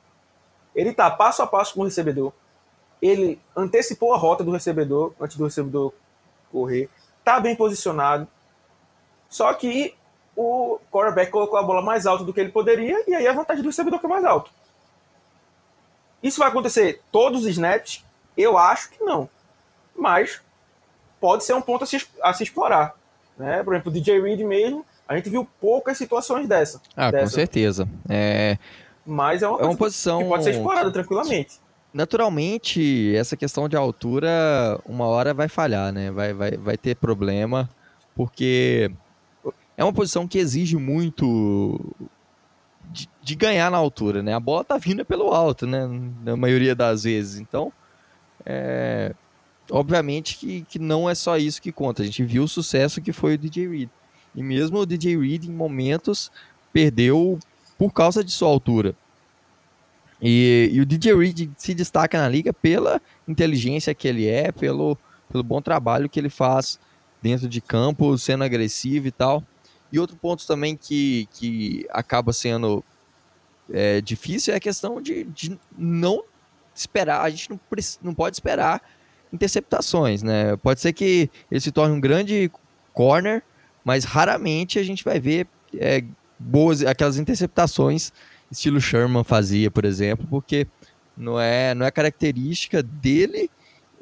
[SPEAKER 3] Ele tá passo a passo com o recebedor. Ele antecipou a rota do recebedor antes do recebedor correr. Tá bem posicionado. Só que o quarterback colocou a bola mais alta do que ele poderia e aí a vantagem do recebedor que é mais alto. Isso vai acontecer todos os snaps? Eu acho que não. Mas pode ser um ponto a se, a se explorar. Né? Por exemplo, o DJ Reed mesmo, a gente viu poucas situações dessa.
[SPEAKER 1] Ah,
[SPEAKER 3] dessa.
[SPEAKER 1] com certeza. É...
[SPEAKER 3] Mas é uma,
[SPEAKER 1] é uma posição
[SPEAKER 3] que pode ser explorada tranquilamente.
[SPEAKER 1] Naturalmente, essa questão de altura, uma hora vai falhar, né? Vai, vai, vai ter problema, porque é uma posição que exige muito de, de, ganhar na altura, né? A bola tá vindo pelo alto, né? Na maioria das vezes. Então, é, obviamente que, que não é só isso que conta. A gente viu o sucesso que foi o DJ Reed. E mesmo o DJ Reed, em momentos, perdeu por causa de sua altura. E, e, o DJ Reed se destaca na liga pela inteligência que ele é, pelo, pelo bom trabalho que ele faz dentro de campo, sendo agressivo e tal. E outro ponto também que, que acaba sendo é, difícil é a questão de, de não esperar, a gente não, não pode esperar interceptações, né? Pode ser que ele se torne um grande corner, mas raramente a gente vai ver é, boas aquelas interceptações estilo Sherman fazia, por exemplo, porque não é, não é característica dele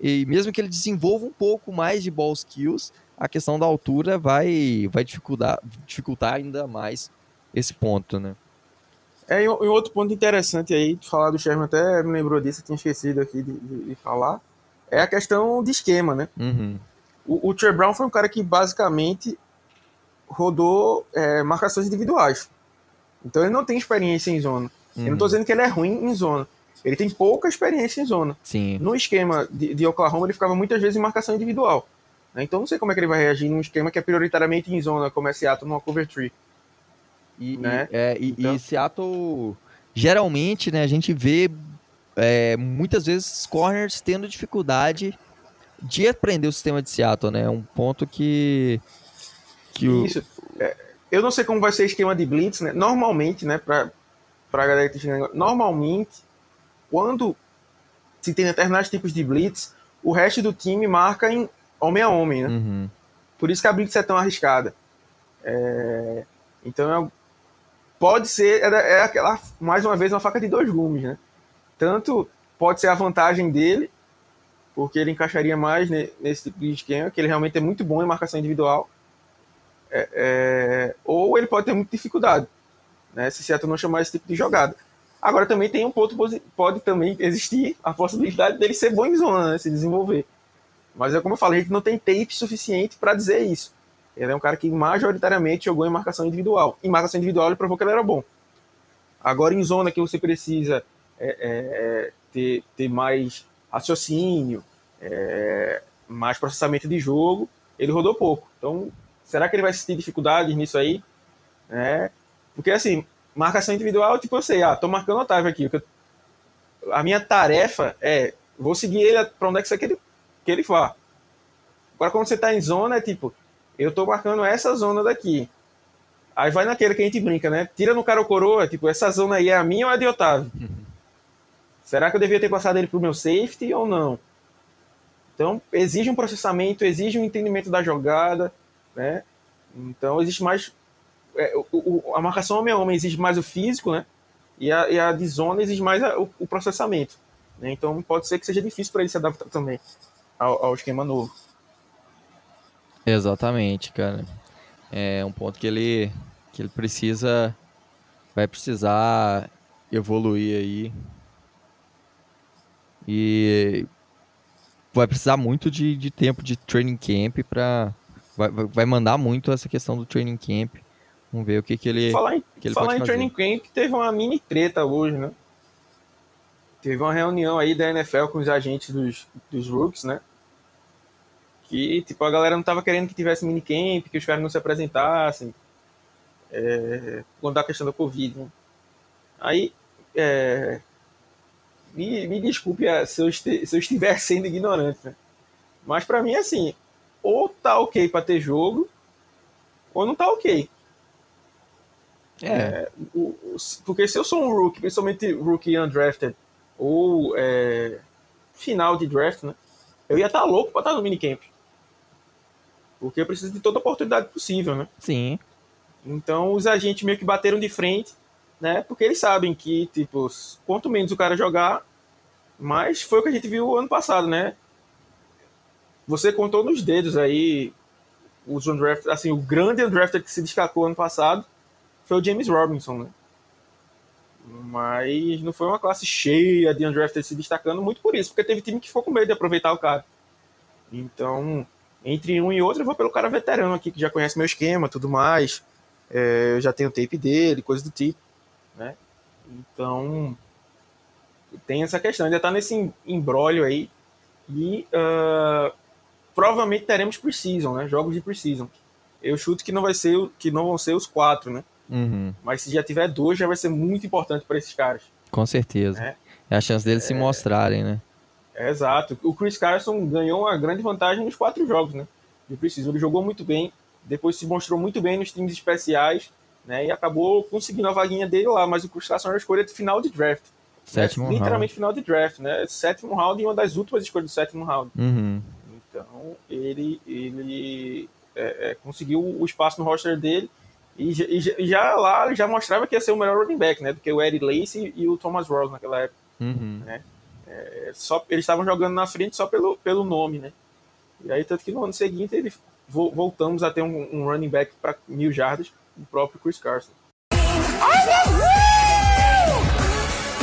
[SPEAKER 1] e mesmo que ele desenvolva um pouco mais de ball skills, a questão da altura vai, vai dificultar, dificultar ainda mais esse ponto, né?
[SPEAKER 3] É, e outro ponto interessante aí, de falar do Sherman, até me lembrou disso, eu tinha esquecido aqui de, de, de falar, é a questão de esquema, né?
[SPEAKER 1] Uhum.
[SPEAKER 3] O, o Trey Brown foi um cara que basicamente rodou é, marcações individuais. Então ele não tem experiência em zona. Uhum. Eu não estou dizendo que ele é ruim em zona. Ele tem pouca experiência em zona.
[SPEAKER 1] Sim.
[SPEAKER 3] No esquema de, de Oklahoma, ele ficava muitas vezes em marcação individual. Né? Então não sei como é que ele vai reagir num esquema que é prioritariamente em zona, como é Seattle numa cover tree.
[SPEAKER 1] E, né? é, e, então... e Seattle, geralmente, né, a gente vê é, muitas vezes corners tendo dificuldade de aprender o sistema de Seattle, né? Um ponto que. que.
[SPEAKER 3] Isso. É, eu não sei como vai ser o esquema de blitz, né? Normalmente, né, pra, pra galera que tá normalmente, quando se tem determinados tipos de blitz, o resto do time marca em homem a homem, né?
[SPEAKER 1] Uhum.
[SPEAKER 3] Por isso que a blitz é tão arriscada. É... Então, é... pode ser, é, é aquela, mais uma vez, uma faca de dois gumes, né? Tanto pode ser a vantagem dele, porque ele encaixaria mais nesse tipo de esquema, que ele realmente é muito bom em marcação individual, é, é, ou ele pode ter muita dificuldade, né, se Seattle não chamar esse tipo de jogada. Agora também tem um ponto pode também existir a possibilidade dele ser bom em zona, né, se desenvolver. Mas é como eu falei, a gente não tem tape suficiente para dizer isso. Ele é um cara que majoritariamente jogou em marcação individual. Em marcação individual ele provou que ele era bom. Agora em zona que você precisa é, é, é, ter, ter mais raciocínio, é, mais processamento de jogo, ele rodou pouco. Então, será que ele vai sentir dificuldades nisso aí? É, porque assim, marcação individual, tipo, eu sei, ah, tô marcando o Otávio aqui. A minha tarefa é, vou seguir ele para onde é que você quer que ele, que ele vá. Agora, quando você tá em zona, é tipo, eu tô marcando essa zona daqui. Aí vai naquele que a gente brinca, né? Tira no cara o coroa, tipo, essa zona aí é a minha ou é a de Otávio? Será que eu devia ter passado ele pro meu safety ou não? Então, exige um processamento, exige um entendimento da jogada, né? Então, existe mais. É, o, o, a marcação homem a homem exige mais o físico, né? E a, e a de zona exige mais a, o, o, processamento. Né? Então, pode ser que seja difícil para ele se adaptar também ao, ao esquema novo.
[SPEAKER 1] Exatamente, cara. É um ponto que ele, que ele precisa. Vai precisar evoluir aí. E vai precisar muito de, de tempo de training camp para vai, vai mandar muito essa questão do training camp. Vamos ver o que, que ele.
[SPEAKER 3] Falar em,
[SPEAKER 1] que ele
[SPEAKER 3] falar em training camp, teve uma mini treta hoje, né? Teve uma reunião aí da NFL com os agentes dos, dos rooks, né? Que, tipo, a galera não tava querendo que tivesse minicamp, que os caras não se apresentassem. É, quando a questão da Covid, né? Aí, é, me, me desculpe é, se eu, este, se eu estiver sendo ignorante, né? Mas para mim, assim, ou tá ok para ter jogo, ou não tá ok. É. é o, o, porque se eu sou um rookie, principalmente rookie undrafted, ou é, final de draft, né? Eu ia estar tá louco para estar tá no minicamp. Porque eu preciso de toda oportunidade possível, né?
[SPEAKER 1] Sim.
[SPEAKER 3] Então os agentes meio que bateram de frente, né? Porque eles sabem que, tipo, quanto menos o cara jogar, mais foi o que a gente viu ano passado, né? Você contou nos dedos aí os undrafted, assim, o grande undrafted que se destacou ano passado foi o James Robinson, né? Mas não foi uma classe cheia de undrafted se destacando muito por isso, porque teve time que ficou com medo de aproveitar o cara. Então, entre um e outro, eu vou pelo cara veterano aqui, que já conhece meu esquema, tudo mais. É, eu já tenho tape dele, coisa do tipo, né? Então, tem essa questão, ainda tá nesse embrólio aí. E uh, provavelmente teremos precisam, né? Jogos de precisam. Eu chuto que não vai ser que não vão ser os quatro, né?
[SPEAKER 1] Uhum.
[SPEAKER 3] Mas se já tiver dois, já vai ser muito importante para esses caras.
[SPEAKER 1] Com certeza. É, é a chance deles é... se mostrarem, né?
[SPEAKER 3] É, exato. O Chris Carson ganhou uma grande vantagem nos quatro jogos, né? De preciso. Ele jogou muito bem, depois se mostrou muito bem nos times especiais, né? E acabou conseguindo a vaguinha dele lá. Mas o Carson era a escolha de final de draft.
[SPEAKER 1] Sétimo
[SPEAKER 3] né? Literalmente final de draft, né? Sétimo round e uma das últimas escolhas do sétimo round.
[SPEAKER 1] Uhum.
[SPEAKER 3] Então, ele, ele é, é, conseguiu o espaço no roster dele e, e, e, já lá já mostrava que ia ser o melhor running back, né? Do que o Eddie Lacy e o Thomas Ross naquela época.
[SPEAKER 1] Uhum.
[SPEAKER 3] Né? É, só, eles estavam jogando na frente só pelo, pelo nome, né? E aí, tanto que no ano seguinte, ele, voltamos a ter um, um running back para mil jardas, o próprio Chris Carson.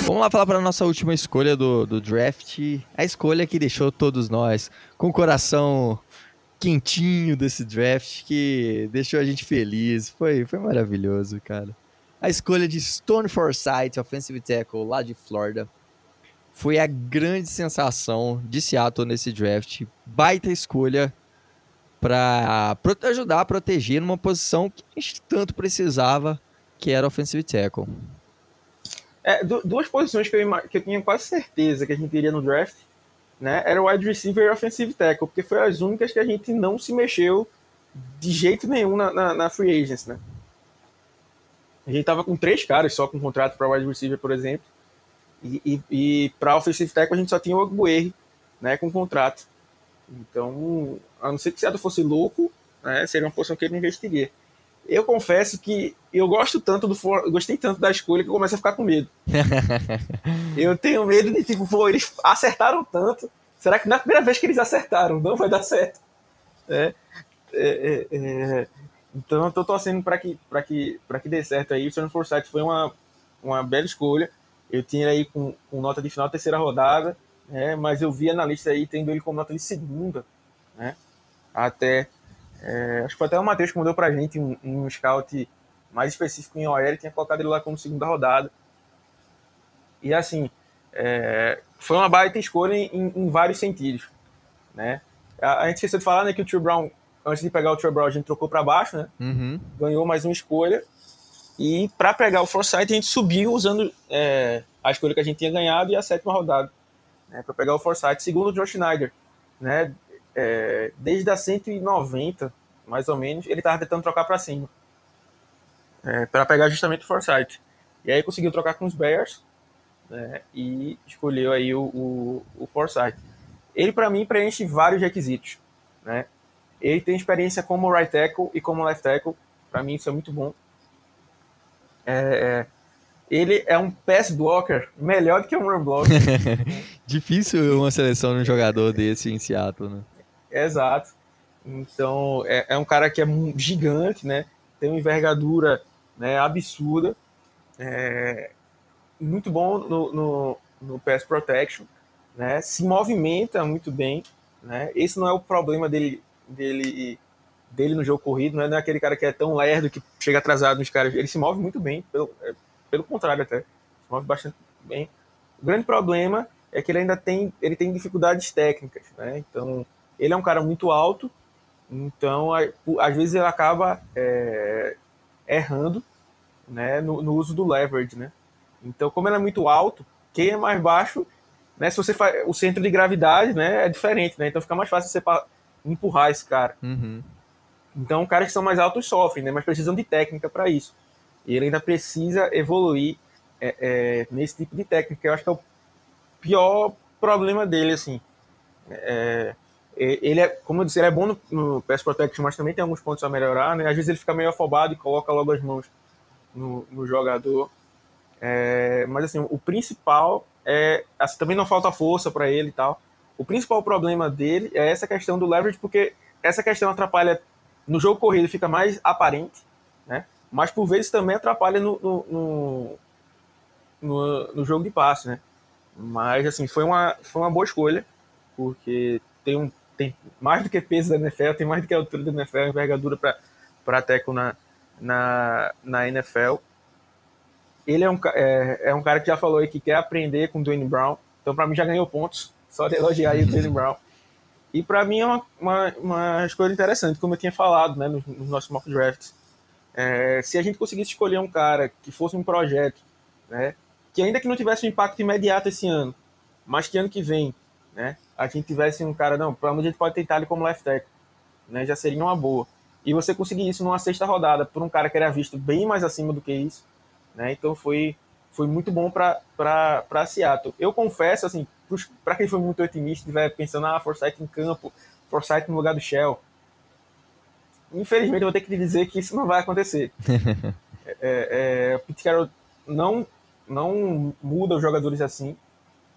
[SPEAKER 1] Vamos lá falar para a nossa última escolha do, do draft. A escolha que deixou todos nós com o coração quentinho desse draft, que deixou a gente feliz. Foi, foi maravilhoso, cara. A escolha de Stone Forsythe, offensive tackle lá de Florida, foi a grande sensação de Seattle nesse draft. Baita escolha para ajudar a proteger numa posição que a gente tanto precisava, que era offensive tackle.
[SPEAKER 3] É, duas posições que eu, que eu tinha quase certeza que a gente iria no draft, né? Era o wide receiver e offensive tackle, porque foi as únicas que a gente não se mexeu de jeito nenhum na, na, na free agency, né? A gente tava com três caras só com contrato para wide receiver, por exemplo, e, e, e para offensive tackle a gente só tinha o Agbuer, né, com contrato. Então, a não ser que o Seattle fosse louco, né, seria uma posição que ele investiria eu confesso que eu gosto tanto do For... gostei tanto da escolha que eu começo a ficar com medo. eu tenho medo de tipo, pô, eles acertaram tanto. Será que na primeira vez que eles acertaram não vai dar certo? É, é, é, é. então eu tô torcendo para que para que para que dê certo aí. O Stone Forsyth foi uma uma bela escolha. Eu tinha aí com, com nota de final terceira rodada, né? Mas eu vi analista aí tendo ele como nota de segunda, né? Até é, acho que foi até o Matheus que mandou pra gente um, um scout mais específico em OL, tinha colocado ele lá como segunda rodada. E assim, é, foi uma baita escolha em, em, vários sentidos. Né? A, a, gente esqueceu de falar né, que o Tio Brown, antes de pegar o Tio Brown, a gente trocou para baixo, né?
[SPEAKER 1] Uhum.
[SPEAKER 3] ganhou mais uma escolha. E para pegar o Forsyth, a gente subiu usando é, a escolha que a gente tinha ganhado e a sétima rodada. Né, para pegar o Forsyth, segundo o Josh Schneider. Né? é, desde a 190, mais ou menos, ele estava tentando trocar para cima. é, para pegar justamente o Forsythe. E aí conseguiu trocar com os Bears né, e escolheu aí o, o, o Forsythe. Ele, para mim, preenche vários requisitos. Né? Ele tem experiência como right tackle e como left tackle. Para mim, isso é muito bom. É, é ele é um pass blocker melhor do que um run blocker.
[SPEAKER 1] Difícil uma seleção de um jogador desse em Seattle, né?
[SPEAKER 3] Exato. Então, é, é, um cara que é gigante, né? Tem uma envergadura né, absurda. É, muito bom no, no, no pass protection, né? Se movimenta muito bem, né? Esse não é o problema dele, dele, dele no jogo corrido, né? não é aquele cara que é tão lerdo que chega atrasado nos caras. Ele se move muito bem, pelo, é, pelo contrário até, se move bastante bem. O grande problema é que ele ainda tem, ele tem dificuldades técnicas, né? Então, ele é um cara muito alto, então às vezes ele acaba é, errando, né, no, no, uso do leverage, né? Então, como ele é muito alto, quem é mais baixo, né, se você faz o centro de gravidade, né, é diferente, né? Então fica mais fácil você empurrar esse cara.
[SPEAKER 1] Uhum.
[SPEAKER 3] Então, caras que são mais altos sofrem, né? Mas precisam de técnica para isso. E ele ainda precisa evoluir é, é, nesse tipo de técnica. Eu acho que é o pior problema dele, assim. É, é, ele é, como eu disse, ele é bom no, no pass protection, mas também tem alguns pontos a melhorar, né? Às vezes ele fica meio afobado e coloca logo as mãos no, no jogador. É, mas assim, o principal é, assim, também não falta força para ele e tal. O principal problema dele é essa questão do leverage, porque essa questão atrapalha no jogo corrido, fica mais aparente, né? Mas por vezes também atrapalha no, no, no, no, jogo de passe, né? Mas assim, foi uma, foi uma boa escolha, porque tem, um, tem mais do que peso da NFL, tem mais do que altura da NFL, envergadura para tackle na, na, na NFL. Ele é um, é, é um cara que já falou aí que quer aprender com o Dwayne Brown, então para mim já ganhou pontos, só de elogiar aí o Dwayne Brown. E para mim é uma, uma, uma, escolha interessante, como eu tinha falado né, nos, nos nossos mock drafts. É, se a gente conseguisse escolher um cara que fosse um projeto, né, que ainda que não tivesse um impacto imediato esse ano, mas que ano que vem, né, a gente tivesse um cara, não, pelo menos a gente pode tentar ele como left tackle, né, já seria uma boa. E você conseguir isso numa sexta rodada por um cara que era visto bem mais acima do que isso, né, então foi, foi muito bom para Seattle. Eu confesso, assim, para quem foi muito otimista, estiver pensando, ah, Forsyth em campo, Forsyth no lugar do Shell, infelizmente eu vou ter que te dizer que isso não vai acontecer. é, é, o Pete Carroll não, não muda os jogadores assim,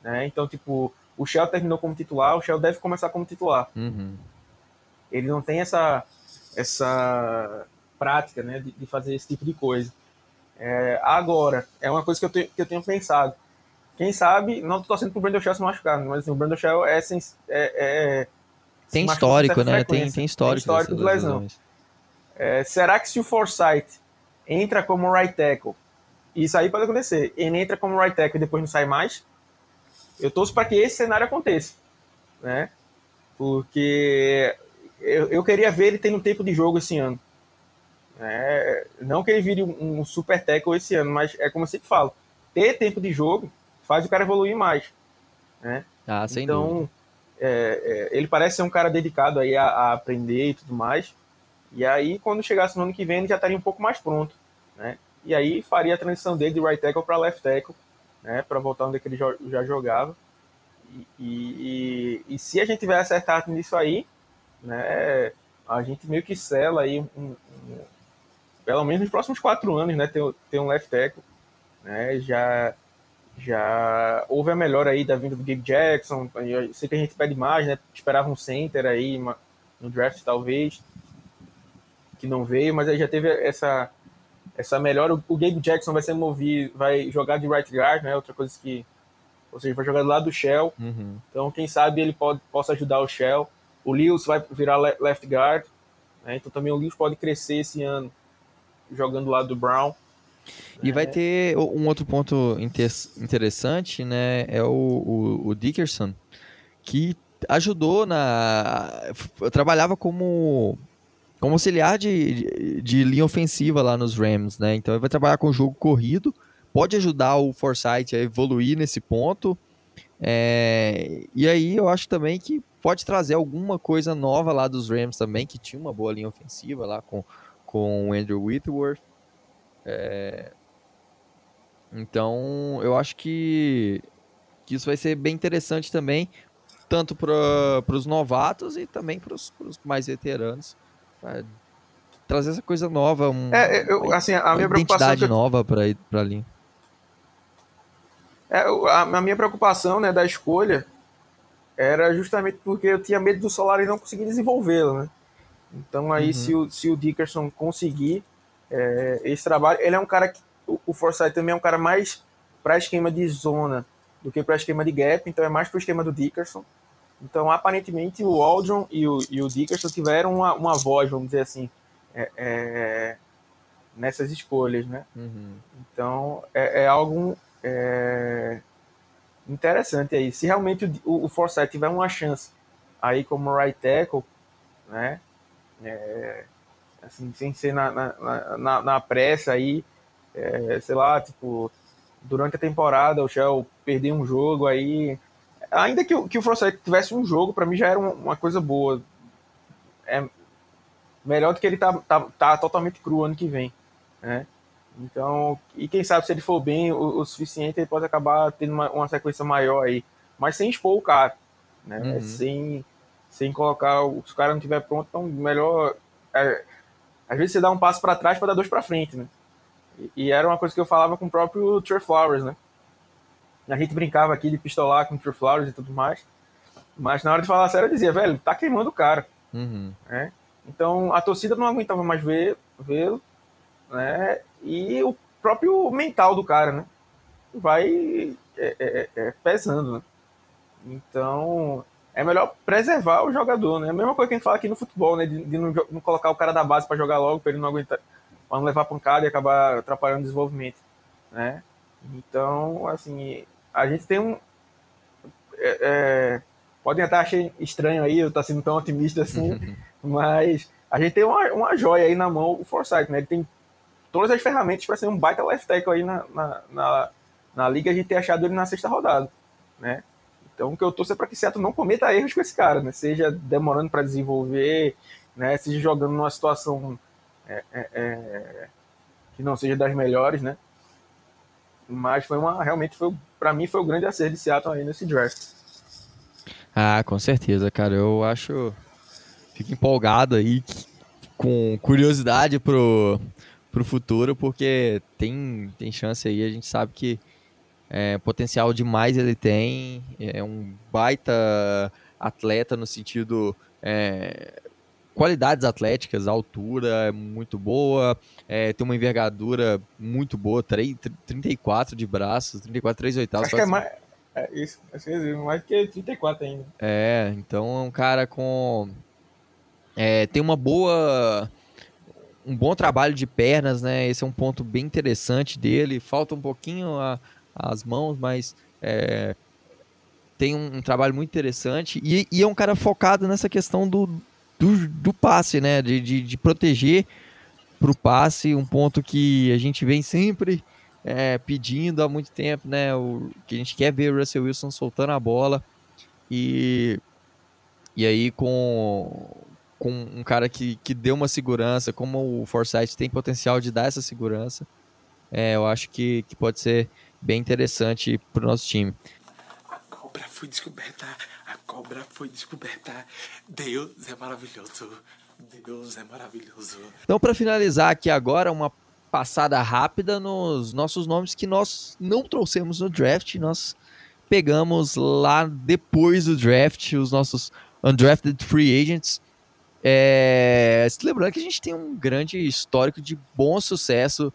[SPEAKER 3] né? Então, tipo, o Shell terminou como titular, o Shell deve começar como titular.
[SPEAKER 1] Uhum.
[SPEAKER 3] Ele não tem essa, essa prática, né, de, de fazer esse tipo de coisa. É, agora, é uma coisa que eu, tenho, que eu tenho pensado. Quem sabe, não estou torcendo pro Brandon Shell se machucar, mas assim, o Brandon Shell é, é, é
[SPEAKER 1] tem histórico, né? Tem, tem histórico. Tem
[SPEAKER 3] histórico de lesão. É, será que se o Forsyth entra como right tackle, isso aí pode acontecer, ele entra como right tackle e depois não sai mais, eu torço para que esse cenário aconteça, né? Porque eu, eu queria ver ele tendo tempo de jogo esse ano. É, não que ele vire um, um super tackle esse ano, mas é como eu sempre falo, ter tempo de jogo faz o cara evoluir mais, né?
[SPEAKER 1] Ah,
[SPEAKER 3] então. É, é, ele parece ser um cara dedicado aí a, a, aprender e tudo mais. E aí, quando chegasse no ano que vem, ele já estaria um pouco mais pronto, né? E aí faria a transição dele de right tackle para left tackle, né? Para voltar onde ele já jogava. E, e, e, se a gente tiver acertado nisso aí, né? A gente meio que sela aí um, um, pelo menos nos próximos quatro anos, né? Ter, ter um left tackle, né? Já já houve a melhora aí da vinda do Gabe Jackson. Eu sei que a gente pede mais, né? Esperava um center aí no draft, talvez, que não veio, mas aí já teve essa, essa melhora. O, Gabe Jackson vai ser movido, vai jogar de right guard, né? Outra coisa que. Ou seja, vai jogar do lado do Shell.
[SPEAKER 1] Uhum.
[SPEAKER 3] Então, quem sabe ele pode, possa ajudar o Shell. O Lewis vai virar left guard. Né? Então, também o Lewis pode crescer esse ano jogando do lado do Brown.
[SPEAKER 1] E vai ter um outro ponto interessante, né? É o, o, o Dickerson, que ajudou na. trabalhava como, como auxiliar de, de, linha ofensiva lá nos Rams, né? Então ele vai trabalhar com o jogo corrido, pode ajudar o Forsyth a evoluir nesse ponto. É, e aí eu acho também que pode trazer alguma coisa nova lá dos Rams também, que tinha uma boa linha ofensiva lá com, com o Andrew Whitworth. É... Então, eu acho que, que isso vai ser bem interessante também, tanto para os novatos e também para os mais veteranos. Trazer essa coisa nova, um,
[SPEAKER 3] é, eu, assim, a minha
[SPEAKER 1] identidade
[SPEAKER 3] eu...
[SPEAKER 1] nova para ir para ali.
[SPEAKER 3] É, a, a, minha preocupação né, da escolha era justamente porque eu tinha medo do Solari não conseguir desenvolvê-lo. Né? Então aí uhum. se, o, se o Dickerson conseguir é, esse trabalho, ele é um cara que o, o Forsyth também é um cara mais para esquema de zona do que para esquema de gap, então é mais para o esquema do Dickerson. Então, aparentemente, o Aldron e o, e o Dickerson tiveram uma, uma voz, vamos dizer assim, é, é, nessas escolhas, né? Uhum. Então, é, é algo é, interessante aí. Se realmente o, o Forsyth tiver uma chance aí como right tackle, né? É, assim, sem ser na, na, na, na pressa aí, é, sei lá, tipo, durante a temporada o Shell perder um jogo aí. Ainda que, que o Forsyth tivesse um jogo, para mim já era uma, coisa boa. É melhor do que ele tá, tá, tá totalmente cru ano que vem. Né? Então, e quem sabe se ele for bem o, o suficiente, ele pode acabar tendo uma, uma, sequência maior aí. Mas sem expor o cara. Né? Uhum. Sem, sem colocar. Se o cara não estiver pronto, então melhor. É, às vezes você dá um passo para trás para dar dois para frente, né? E, e, era uma coisa que eu falava com o próprio Trey Flowers, né? A gente brincava aqui de pistolar com o Trey Flowers e tudo mais. Mas na hora de falar sério, eu dizia, velho, tá queimando o cara. Uhum. Né? Então a torcida não aguentava mais ver, vê-lo, né? E o próprio mental do cara, né? Vai é, é, é, pesando, né? Então é melhor preservar o jogador, né? A mesma coisa que a gente fala aqui no futebol, né? De, de não, não, colocar o cara da base para jogar logo, para ele não aguentar, para não levar pancada e acabar atrapalhando o desenvolvimento, né? Então, assim, a gente tem um. É, é, podem até achar estranho aí, eu estar tá sendo tão otimista assim, mas a gente tem uma, uma joia aí na mão, o Forsyth, né? Ele tem todas as ferramentas para ser um baita left tackle aí na, na, na, na liga, a gente ter achado ele na sexta rodada, né? Então, o que eu torço é para que Seattle não cometa erros com esse cara, né? Seja demorando para desenvolver, né? Seja jogando numa situação é, é, é, que não seja das melhores, né? Mas foi uma, realmente foi, para mim foi o grande acerto de Seattle aí nesse draft.
[SPEAKER 1] Ah, com certeza, cara. Eu acho, fico empolgado aí, com curiosidade pro pro futuro, porque tem tem chance aí. A gente sabe que é, potencial demais ele tem, é um baita atleta no sentido é, qualidades atléticas, a altura é muito boa, é, tem uma envergadura muito boa, 3, 34 de braços, 34, 3 oitavos.
[SPEAKER 3] Acho que é mais, é isso, acho que é mais que 34 ainda.
[SPEAKER 1] É, então é um cara com... É, tem uma boa um bom trabalho de pernas, né? Esse é um ponto bem interessante dele. Falta um pouquinho a, as mãos, mas é, tem um, um, trabalho muito interessante e, e, é um cara focado nessa questão do, do, do passe, né? De, de, de proteger para o passe, um ponto que a gente vem sempre é, pedindo há muito tempo, né? O, que a gente quer ver o Russell Wilson soltando a bola e, e aí com, com um cara que, que deu uma segurança, como o Forsyth tem potencial de dar essa segurança, é, eu acho que, que pode ser bem interessante para o nosso time.
[SPEAKER 4] Cobra foi descoberta, a cobra foi descoberta. Deus é maravilhoso. Deus é maravilhoso.
[SPEAKER 1] Então, para finalizar aqui agora, uma passada rápida nos nossos nomes que nós não trouxemos no draft, nós pegamos lá depois do draft os nossos undrafted free agents. É, lembrando que a gente tem um grande histórico de bom sucesso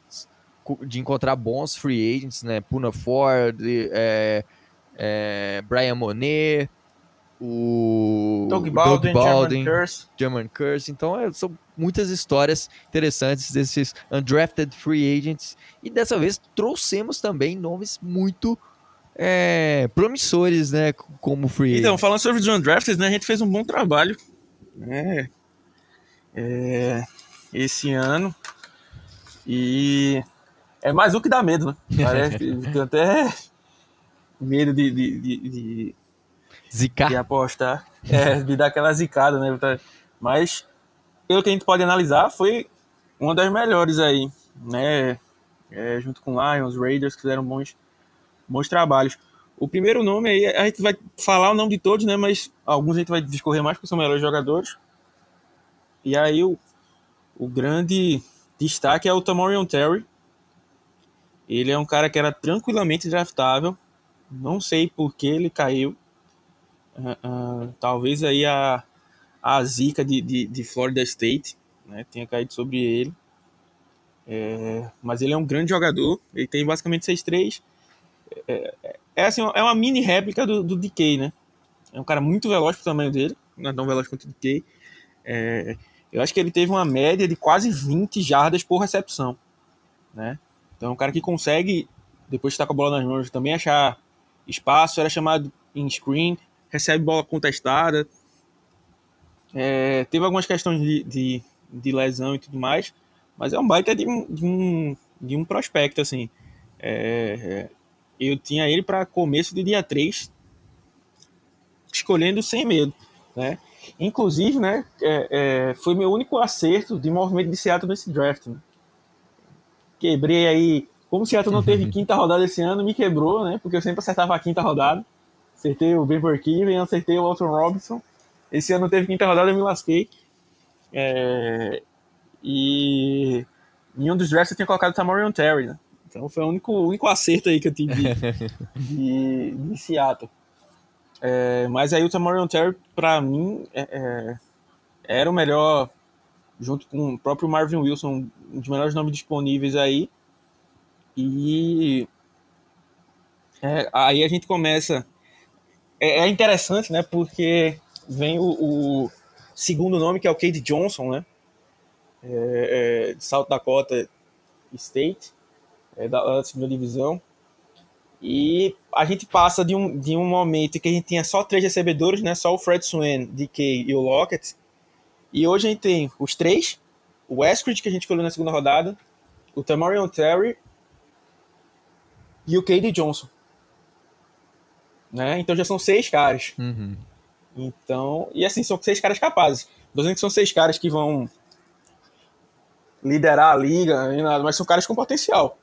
[SPEAKER 1] de encontrar bons free agents, né? Puna Ford, é, é, Brian Monet, o
[SPEAKER 3] Doug Baldwin, Doug Baldwin German Curse.
[SPEAKER 1] German Curse. Então é, são muitas histórias interessantes desses undrafted free agents. E dessa vez trouxemos também nomes muito é, promissores, né? Como free agents.
[SPEAKER 3] Então, falando sobre os undrafted, né, a gente fez um bom trabalho. Né, é, esse ano. E é mais um que dá medo, né? Parece, tem até medo de, de, de, de,
[SPEAKER 1] Zicar.
[SPEAKER 3] de apostar. É, de dar aquela zicada, né? Mas, pelo que a gente pode analisar, foi uma das melhores aí, né? é, junto com Lions, Raiders, que fizeram bons, bons trabalhos. O primeiro nome aí, a gente vai falar o nome de todos, né? Mas alguns a gente vai discorrer mais porque são melhores jogadores. E aí o, o grande destaque é o Tamorion Terry. Ele é um cara que era tranquilamente draftável. Não sei por que ele caiu. Uh, uh, talvez aí a, a zica de, de, de Florida State né, tenha caído sobre ele. É, mas ele é um grande jogador. Ele tem basicamente 6'3". É, é, é, assim, é uma mini réplica do, do DK, né? É um cara muito veloz pro tamanho dele. Não é tão veloz quanto o DK. É, eu acho que ele teve uma média de quase 20 jardas por recepção. Né? Então é um cara que consegue, depois de estar com a bola nas mãos, também achar espaço. Era chamado em screen, recebe bola contestada. É, teve algumas questões de, de, de lesão e tudo mais mas é um baita de um, de um, de um prospecto, assim. É, eu tinha ele para começo de dia 3, escolhendo sem medo, né? Inclusive, né, é, é, foi meu único acerto de movimento de Seattle nesse draft. Né? Quebrei aí, como o Seattle não teve quinta rodada esse ano, me quebrou, né? Porque eu sempre acertava a quinta rodada. Acertei o Ben Burkiven, acertei o Walton Robinson. Esse ano não teve quinta rodada, eu me lasquei. É, e em um dos drafts eu tinha colocado o Tamorion Terry, né? Então foi o único, o único acerto aí que eu tive de, de, de Seattle. É, mas aí o Tamorion Terry, para mim, é, é, era o melhor, junto com o próprio Marvin Wilson, um dos melhores nomes disponíveis aí. E é, aí a gente começa. É, é, interessante, né? Porque vem o, o segundo nome, que é o Cade Johnson, né? é, é, de South Dakota State, é, da, da, segunda divisão. E a gente passa de um, de um momento que a gente tinha só três recebedores, né? Só o Fred Swain, DK e o Lockett. E hoje a gente tem os três, o Westridge, que a gente escolheu na segunda rodada, o Tamarion Terry e o Cade Johnson. Né? Então já são seis caras.
[SPEAKER 1] Uhum.
[SPEAKER 3] Então, e assim, são seis caras capazes. Não dizendo que são seis caras que vão liderar a liga nada, mas são caras com potencial.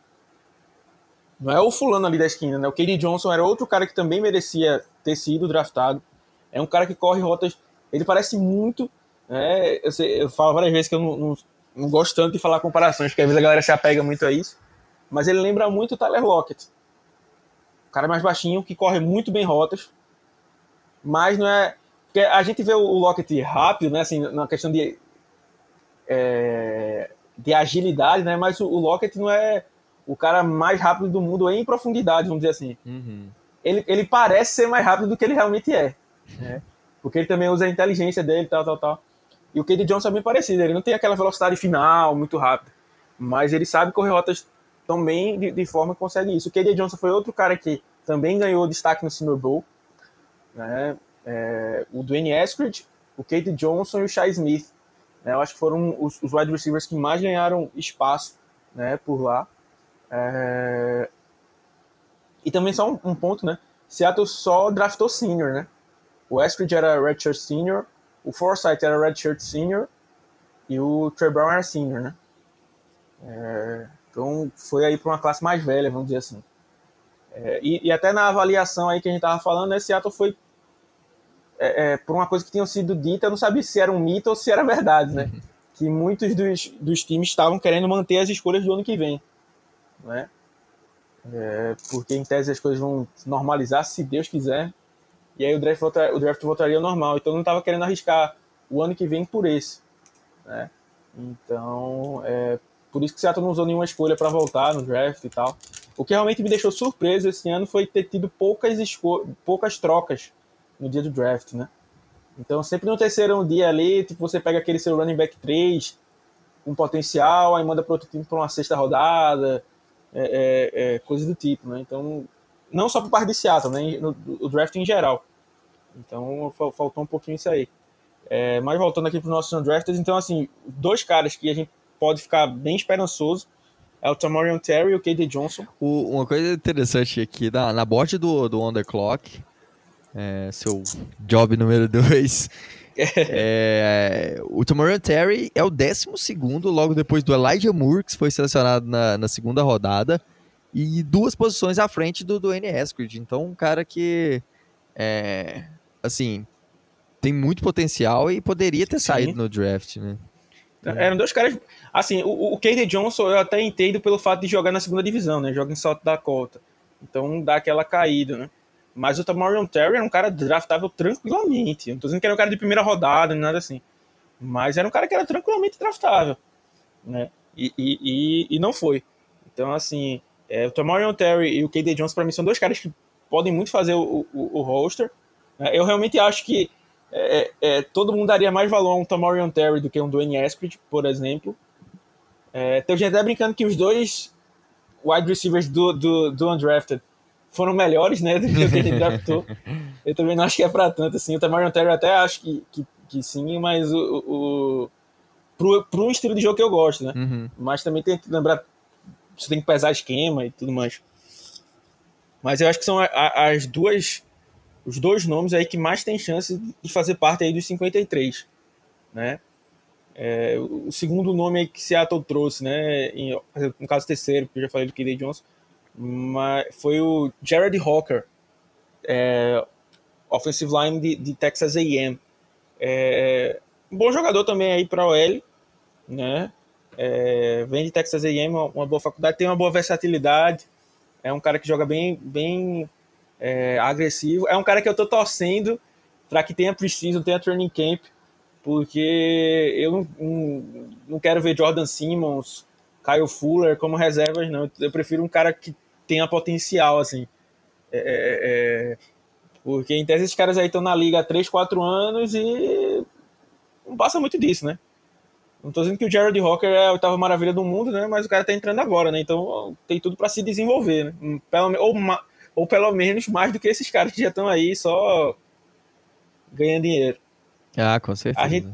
[SPEAKER 3] Não é o fulano ali da esquina, né? O Cady Johnson era outro cara que também merecia ter sido draftado. É um cara que corre rotas. Ele parece muito. Né? Eu, sei, eu falo várias vezes que eu não, não, não, gosto tanto de falar comparações, porque às vezes a galera se apega muito a isso. Mas ele lembra muito o Tyler Lockett. Cara mais baixinho, que corre muito bem rotas. Mas não é. Porque a gente vê o Lockett rápido, né? Assim, na questão de. É, de agilidade, né? Mas o, o Lockett não é o cara mais rápido do mundo em profundidade, vamos dizer assim.
[SPEAKER 1] Uhum.
[SPEAKER 3] Ele, ele parece ser mais rápido do que ele realmente é, né? Porque ele também usa a inteligência dele, tal, tal, tal. E o Cade Johnson é bem parecido, ele não tem aquela velocidade final muito rápida, mas ele sabe correr rotas também de, de forma que consegue isso. O Cade Johnson foi outro cara que também ganhou destaque no Senior Bowl, né? É, o Dwayne Eskridge, o Cade Johnson e o Shai Smith né? Eu acho que foram os, os wide receivers que mais ganharam espaço né, por lá. É... E também só um, um, ponto, né? Seattle só draftou senior, né? O Eskridge era redshirt senior, o Forsyth era redshirt senior e o Trey Brown era senior, né? É... Então foi aí para uma classe mais velha, vamos dizer assim. É... E, e, até na avaliação aí que a gente tava falando, né? Seattle foi é, é, por uma coisa que tinha sido dita, eu não sabia se era um mito ou se era verdade, né? Uhum. Que muitos dos, dos times estavam querendo manter as escolhas do ano que vem, né? É, porque em tese as coisas vão normalizar, se Deus quiser, e aí o draft, volta, o draft voltaria ao normal. Então não estava querendo arriscar o ano que vem por esse, né? Então, é, por isso que Seattle não usou nenhuma escolha para voltar no draft e tal. O que realmente me deixou surpreso esse ano foi ter tido poucas, poucas trocas no dia do draft, né? Então, sempre no terceiro dia ali, tipo, você pega aquele seu running back 3, um potencial, aí manda para outro time para uma sexta rodada, é, é, é, coisa do tipo, né? Então, não só por parte de Seattle, né? No, o draft em geral. Então, faltou um pouquinho isso aí. É, mas voltando aqui para os nossos drafters, então, assim, dois caras que a gente pode ficar bem esperançoso é o Tamorian Terry e o K.D. Johnson.
[SPEAKER 1] O, uma coisa interessante aqui, na, na board do, do On The Clock, é, seu job número 2, É, o Tomorrow Terry é o 12 logo depois do Elijah Moore, que foi selecionado na, na segunda rodada, e duas posições à frente do Dwayne Haskins. Então, um cara que, é, assim, tem muito potencial e poderia ter Sim. saído no draft, né?
[SPEAKER 3] Eram dois caras. Assim, o, o Cade Johnson eu até entendo pelo fato de jogar na segunda divisão, né? Joga em South Dakota. Então dá aquela caída, né? Mas o Tamarion Terry era um cara draftável tranquilamente. Não tô dizendo que era um cara de primeira rodada, nem nada assim. Mas era um cara que era tranquilamente draftável. Né? E, e, e, e não foi. Então, assim, é, o Tamarion Terry e o KD Jones, para mim, são dois caras que podem muito fazer o, o, o roster. Né? Eu realmente acho que é, é, todo mundo daria mais valor a um Tamarion Terry do que um Dwayne Eskridge, por exemplo. É, tem gente até brincando que os dois wide receivers do, do, do Undrafted foram melhores, né, do que o que ele draftou. Eu também não acho que é para tanto, assim. O Tamarion Terry até acho que, que, que sim, mas o, o, pro, pro estilo de jogo que eu gosto, né? Uhum. Mas também tem que lembrar, você tem que pesar esquema e tudo mais. Mas eu acho que são a, a, as duas, os dois nomes aí que mais tem chance de fazer parte aí dos 53, né? É, o segundo nome que Seattle trouxe, né? Em, no caso, terceiro, porque eu já falei do KD Johnson mas foi o Jared Hawker, é, offensive line de, de Texas A&M. É, bom jogador também aí para o L, né? É, vem de Texas A&M, uma, boa faculdade, tem uma boa versatilidade, é um cara que joga bem, bem é, agressivo. É um cara que eu tô torcendo para que tenha preciso, tenha training camp, porque eu não, não, quero ver Jordan Simmons, Kyle Fuller como reservas, não. Eu prefiro um cara que tenha potencial, assim. É, é, é, porque em tese esses caras aí estão na liga há 3, 4 anos e não passa muito disso, né? Não tô dizendo que o Jared Hawker é a oitava maravilha do mundo, né? Mas o cara tá entrando agora, né? Então tem tudo para se desenvolver, né? Pelo, ou, ou pelo menos mais do que esses caras que já estão aí só ganhando dinheiro.
[SPEAKER 1] Ah, com certeza.
[SPEAKER 3] A gente,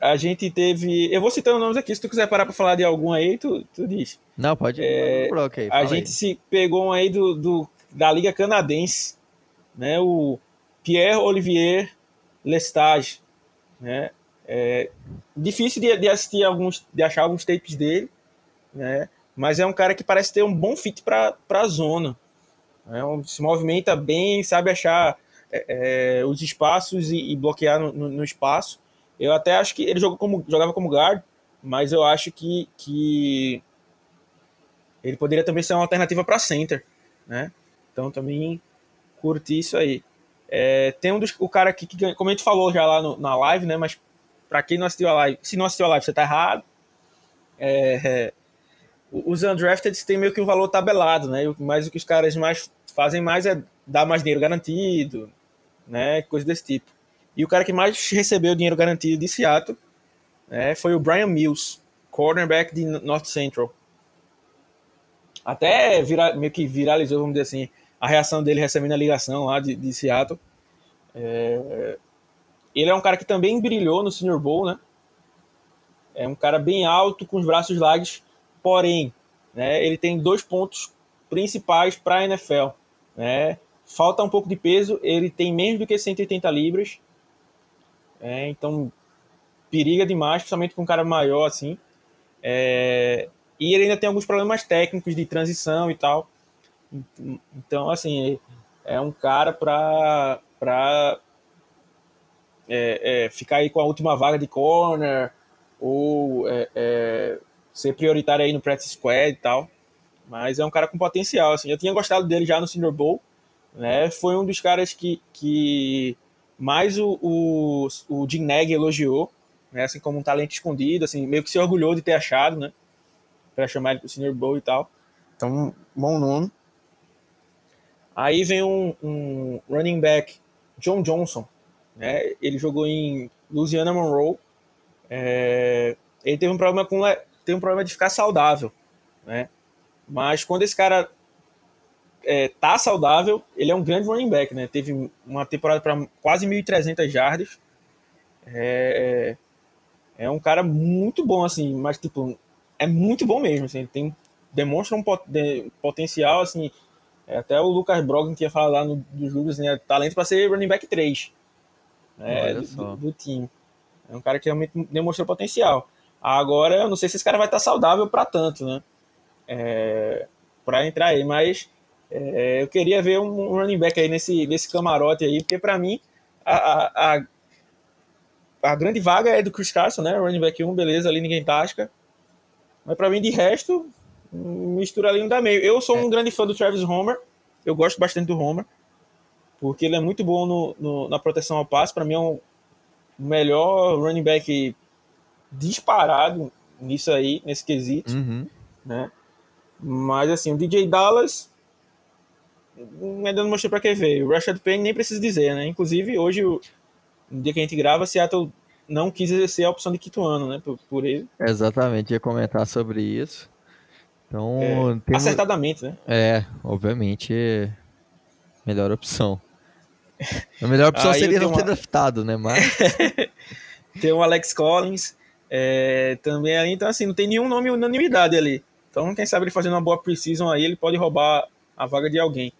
[SPEAKER 3] a gente teve. Eu vou citando nomes aqui, se tu quiser parar para falar de algum aí, tu, tu diz.
[SPEAKER 1] Não, pode
[SPEAKER 3] é, aí, A gente aí. se pegou um aí do, do, da Liga Canadense, né? O Pierre Olivier Lestage, né? É difícil de, de, assistir alguns, de achar alguns tapes dele, né? Mas é um cara que parece ter um bom fit para a zona. Né? Se movimenta bem, sabe achar é, é, os espaços e, e bloquear no, no, espaço. Eu até acho que ele jogou como, jogava como guard, mas eu acho que, que ele poderia também ser uma alternativa para center, né? Então também curti isso aí. É, tem um dos o cara aqui que como a gente falou já lá no, na live, né? Mas para quem não assistiu a live, se não assistiu a live, você tá errado. É, é, os undrafted têm meio que um valor tabelado, né? Mas o que os caras mais fazem mais é dar mais dinheiro garantido, né? Coisa desse tipo. E o cara que mais recebeu dinheiro garantido de Seattle né, foi o Brian Mills, cornerback de North Central. Até vira, meio que viralizou, vamos dizer assim, a reação dele recebendo a ligação lá de, de Seattle. É, ele é um cara que também brilhou no Senior Bowl, né? É um cara bem alto, com os braços largos, porém, né, ele tem dois pontos principais para a NFL. Né? Falta um pouco de peso, ele tem menos do que 180 libras é, então, periga demais, principalmente com um cara maior assim. É, e ele ainda tem alguns problemas técnicos de transição e tal. Então, assim, é um cara para para é, é, ficar aí com a última vaga de corner ou é, é, ser prioritário aí no practice squad e tal. Mas é um cara com potencial, assim. Eu tinha gostado dele já no Senior Bowl, né? Foi um dos caras que, que mas o, o, o Jim Neg elogiou, né, assim como um talento escondido, assim, meio que se orgulhou de ter achado, né, para chamar ele para o Senior Bowl e tal. Então, bom nome. Aí vem um, um, running back, John Johnson, né, ele jogou em Louisiana Monroe, é, ele teve um problema com teve um problema de ficar saudável, né, mas quando esse cara é, tá saudável, ele é um grande running back, né? Teve uma temporada para quase 1.300 jardas. É, é, é um cara muito bom, assim, mas, tipo, é muito bom mesmo, assim, ele tem, demonstra um pot, de, potencial, assim, é, até o Lucas Brogdon tinha falado lá no, dos Július, né, talento para ser running back 3. né, do, do, time. É um cara que realmente demonstrou potencial. Agora, eu não sei se esse cara vai estar saudável para tanto, né? É, para entrar aí, mas é, eu queria ver um, running back aí nesse, nesse camarote aí, porque para mim a, a, a, grande vaga é do Chris Carson, né? Running back 1, beleza, ali ninguém tasca. Mas para mim, de resto, mistura ali não dá meio. Eu sou um é. grande fã do Travis Homer, eu gosto bastante do Homer, porque ele é muito bom no, no na proteção ao passe. Para mim, é um melhor running back disparado nisso aí, nesse quesito, uhum. né? Mas assim, o DJ Dallas ainda não mostrei para que veio. O Rashad Penny nem precisa dizer, né? Inclusive, hoje, no dia que a gente grava, Seattle não quis exercer a opção de quinto ano, né? Por, por ele.
[SPEAKER 1] Exatamente, ia comentar sobre isso. Então,
[SPEAKER 3] é, temos... acertadamente, né?
[SPEAKER 1] É, obviamente, melhor opção. A melhor opção seria não uma... ter draftado, né? Mas...
[SPEAKER 3] tem o Alex Collins é, também então assim, não tem nenhum nome unanimidade ali. Então, quem sabe ele fazendo uma boa preseason aí, ele pode roubar a vaga de alguém.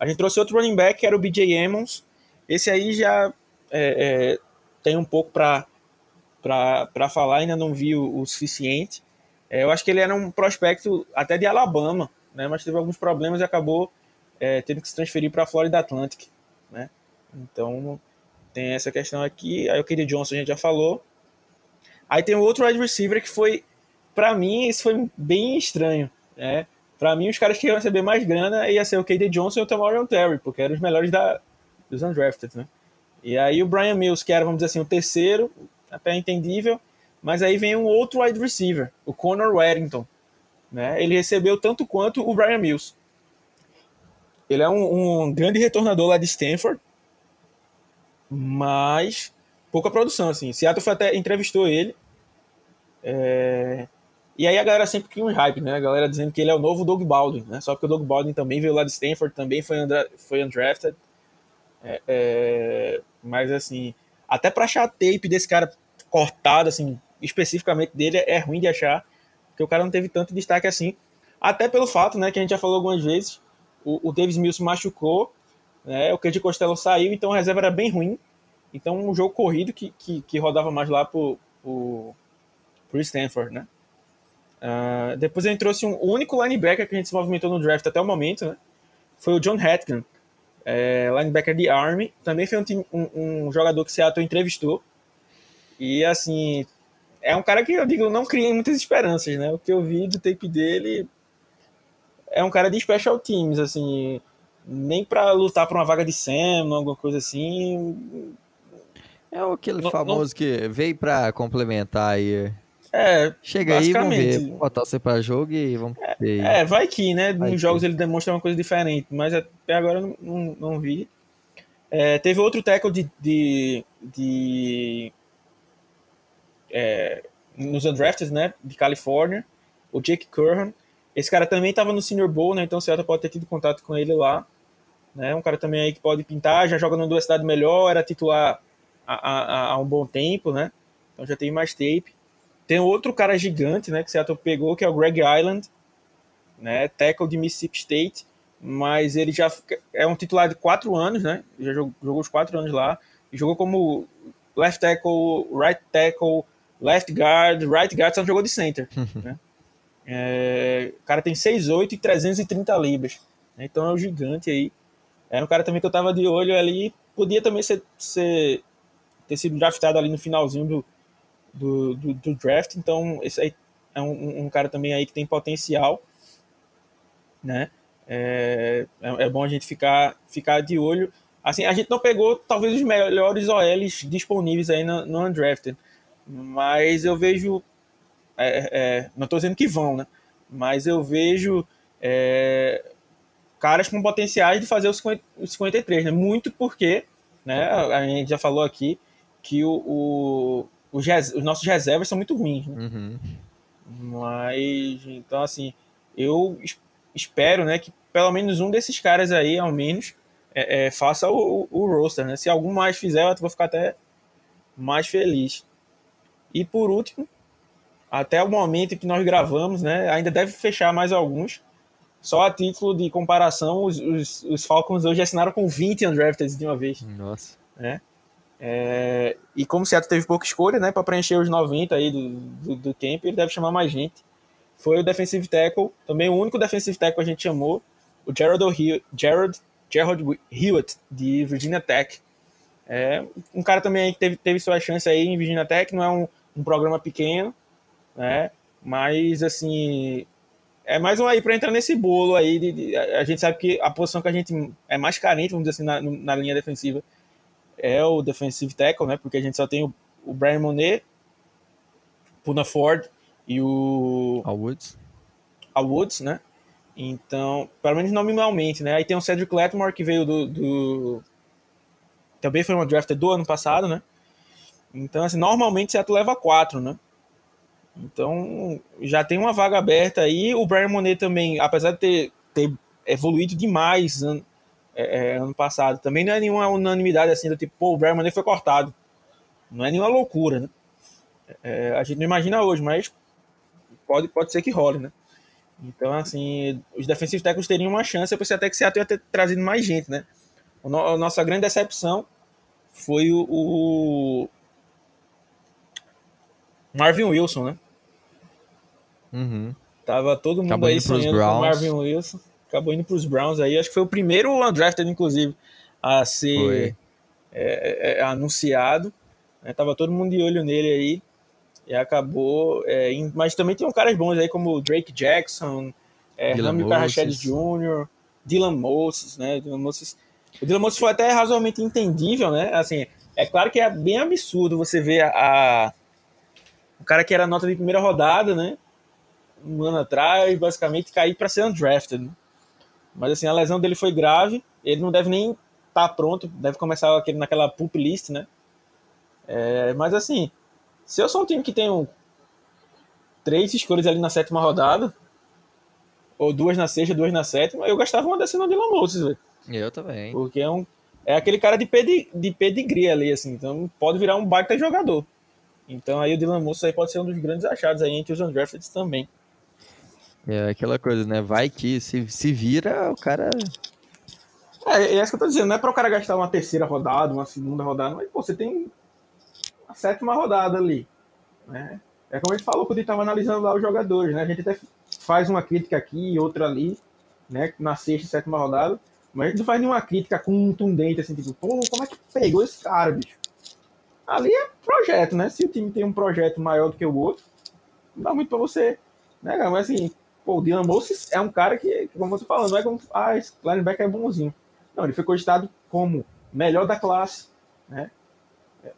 [SPEAKER 3] A gente trouxe outro running back, que era o BJ Emmons. Esse aí já é, é, tem um pouco para falar, ainda não vi o, suficiente. É, eu acho que ele era um prospecto até de Alabama, né, mas teve alguns problemas e acabou é, tendo que se transferir para a Florida Atlantic. Né? Então tem essa questão aqui. Aí o Kenny Johnson a gente já falou. Aí tem outro wide receiver que foi, para mim, isso foi bem estranho. Né? Para mim, os caras que iam receber mais grana ia ser o KD Johnson e o Tamarion Terry, porque eram os melhores da, dos undrafted, né? E aí o Brian Mills, que era, vamos dizer assim, o terceiro, até entendível, mas aí vem um outro wide receiver, o Conor Warrington. Né? Ele recebeu tanto quanto o Brian Mills. Ele é um, um grande retornador lá de Stanford, mas pouca produção, assim. Seattle até entrevistou ele. É... E aí a galera sempre cria um hype, né? A galera dizendo que ele é o novo Doug Baldwin, né? Só que o Doug Baldwin também veio lá de Stanford, também foi, foi undrafted. É, é... Mas assim, até pra achar tape desse cara cortado, assim, especificamente dele, é ruim de achar, porque o cara não teve tanto destaque assim. Até pelo fato, né, que a gente já falou algumas vezes, o, o Davis Mills machucou, né, o KD Costello saiu, então a reserva era bem ruim. Então um jogo corrido que, que, que rodava mais lá pro, pro, pro Stanford, né. Uh, depois a gente trouxe um, o único linebacker que a gente se movimentou no draft até o momento, né, foi o John Hatkin, é, linebacker de Army. Também foi um, um, um jogador que Seattle entrevistou. E assim, é um cara que eu digo, não criei muitas esperanças, né? O que eu vi do tape dele é um cara de special teams, assim, nem para lutar por uma vaga de Sam, alguma coisa assim.
[SPEAKER 1] É aquele não, famoso não... que veio para complementar aí.
[SPEAKER 3] É,
[SPEAKER 1] chega aí, vamos ver, botar você para jogo e vamos
[SPEAKER 3] ver. É, vai que, né? Vai Nos que. jogos ele demonstra uma coisa diferente, mas até agora eu não, não, não vi. É, teve outro tackle de, de, de é, nos undrafted, né, de Califórnia, o Jake Curran. Esse cara também estava no Senior Bowl, né, então o Seattle pode ter tido contato com ele lá. Né, um cara também aí que pode pintar, já joga numa universidade melhor, era titular há, há, há um bom tempo, né, então já tem mais tape. Tem outro cara gigante, né, que Seattle pegou, que é o Greg Island, né, tackle de Mississippi State, mas ele já é um titular de quatro anos, né, já jogou, jogou os quatro anos lá, jogou como left tackle, right tackle, left guard, right guard, só jogou de center. né? é, o cara tem 6'8 e 330 libras. Né? Então é um gigante aí. Era um cara também que eu tava de olho ali. Podia também ser, ser ter sido draftado ali no finalzinho do, do, do, do draft. Então, esse aí é um, um, cara também aí que tem potencial. Né? É, é, é bom a gente ficar, ficar de olho. Assim, a gente não pegou talvez os melhores OLs disponíveis aí no, no Undrafted mas eu vejo. É, é, não estou dizendo que vão, né? Mas eu vejo é, caras com potenciais de fazer os 53, né? Muito porque, né? A gente já falou aqui que o os, os, nossos reservas são muito ruins. Né? Uhum. Mas, então, assim, eu espero, né, que pelo menos um desses caras aí, ao menos, é, é, faça o, o, o roster, né? Se algum mais fizer, eu vou ficar até mais feliz. E por último, até o momento que nós gravamos, né, ainda deve fechar mais alguns. Só a título de comparação, os, os, os Falcons hoje assinaram com 20 undrafted de uma vez.
[SPEAKER 1] Nossa.
[SPEAKER 3] Né? É, e como o Seattle teve pouca escolha, né, para preencher os 90 aí do, do, do camp, ele deve chamar mais gente. Foi o defensive tackle, também o único defensive tackle que a gente chamou, o Gerald, Gerald, Gerald Hewitt, de Virginia Tech. É, um cara também que teve, teve sua chance aí em Virginia Tech, não é um, um programa pequeno, né? Mas, assim, é mais um aí para entrar nesse bolo aí. De, de, a gente sabe que a posição que a gente é mais carente, vamos dizer assim, na, na linha defensiva é o defensive tackle, né? Porque a gente só tem o, o Brian Monet, Puna Ford e o...
[SPEAKER 1] Al Woods.
[SPEAKER 3] Al Woods, né? Então, pelo menos nominalmente, né? Aí tem o Cedric Letmore, que veio do, do... Também foi uma draft do ano passado, né? Então, assim, normalmente Seattle leva quatro, né? Então, já tem uma vaga aberta aí. O Brian Monet também, apesar de ter, ter evoluído demais é, é, ano passado, também não é nenhuma unanimidade assim, do tipo, pô, o Brian foi cortado. Não é nenhuma loucura, né? É, a gente não imagina hoje, mas pode, pode ser que role, né? Então, assim, os defensivos técnicos teriam uma chance. Eu pensei até que Seattle ia ter trazido mais gente, né? a nossa grande decepção foi o, o Marvin Wilson, né?
[SPEAKER 1] Uhum.
[SPEAKER 3] Tava todo mundo
[SPEAKER 1] Acabou
[SPEAKER 3] aí sonhando com o Marvin Wilson. Acabou indo para os Browns aí. Acho que foi o primeiro undrafted, inclusive, a ser é, é, é, anunciado. Né? Tava todo mundo de olho nele aí. E acabou. É, em, mas também tem caras bons aí, como o Drake Jackson, é, Rami Carrached Jr., Dylan Moses, né? Dylan Moses. O Dylan Moses foi até razoavelmente entendível, né? Assim, é claro que é bem absurdo você ver a, a o cara que era nota de primeira rodada, né? Um ano atrás, basicamente cair para ser undrafted. Né? Mas assim, a lesão dele foi grave. Ele não deve nem estar tá pronto, deve começar aquele, naquela pup list, né? É, mas assim, se eu sou um time que tem um, três escolhas ali na sétima rodada, ou duas na sexta, duas na sétima, eu gastava uma dessa no Dylan Moses, velho.
[SPEAKER 1] Eu também.
[SPEAKER 3] Porque é um. É aquele cara de, pedi, de pedigree ali, assim. Então pode virar um baita jogador. Então aí o Dylan Moço aí pode ser um dos grandes achados aí entre os undrafted também.
[SPEAKER 1] É aquela coisa, né? Vai que se, se vira, o cara.
[SPEAKER 3] É, é isso que eu tô dizendo, não é para o cara gastar uma terceira rodada, uma segunda rodada, mas pô, você tem a sétima rodada ali. Né? É como a gente falou quando a gente estava analisando lá os jogadores, né? A gente até faz uma crítica aqui e outra ali, né? Na sexta sétima rodada, mas a gente não faz nenhuma crítica contundente, assim, tipo, pô, como é que pegou esse cara, bicho? ali é projeto, né? Se o time tem um projeto maior do que o outro, não dá muito para você, né, cara? Mas assim, pô, o Dylan Moses é um cara que, como você falando, não é como, ah, esse linebacker é bonzinho. Não, ele foi cogitado como melhor da classe, né?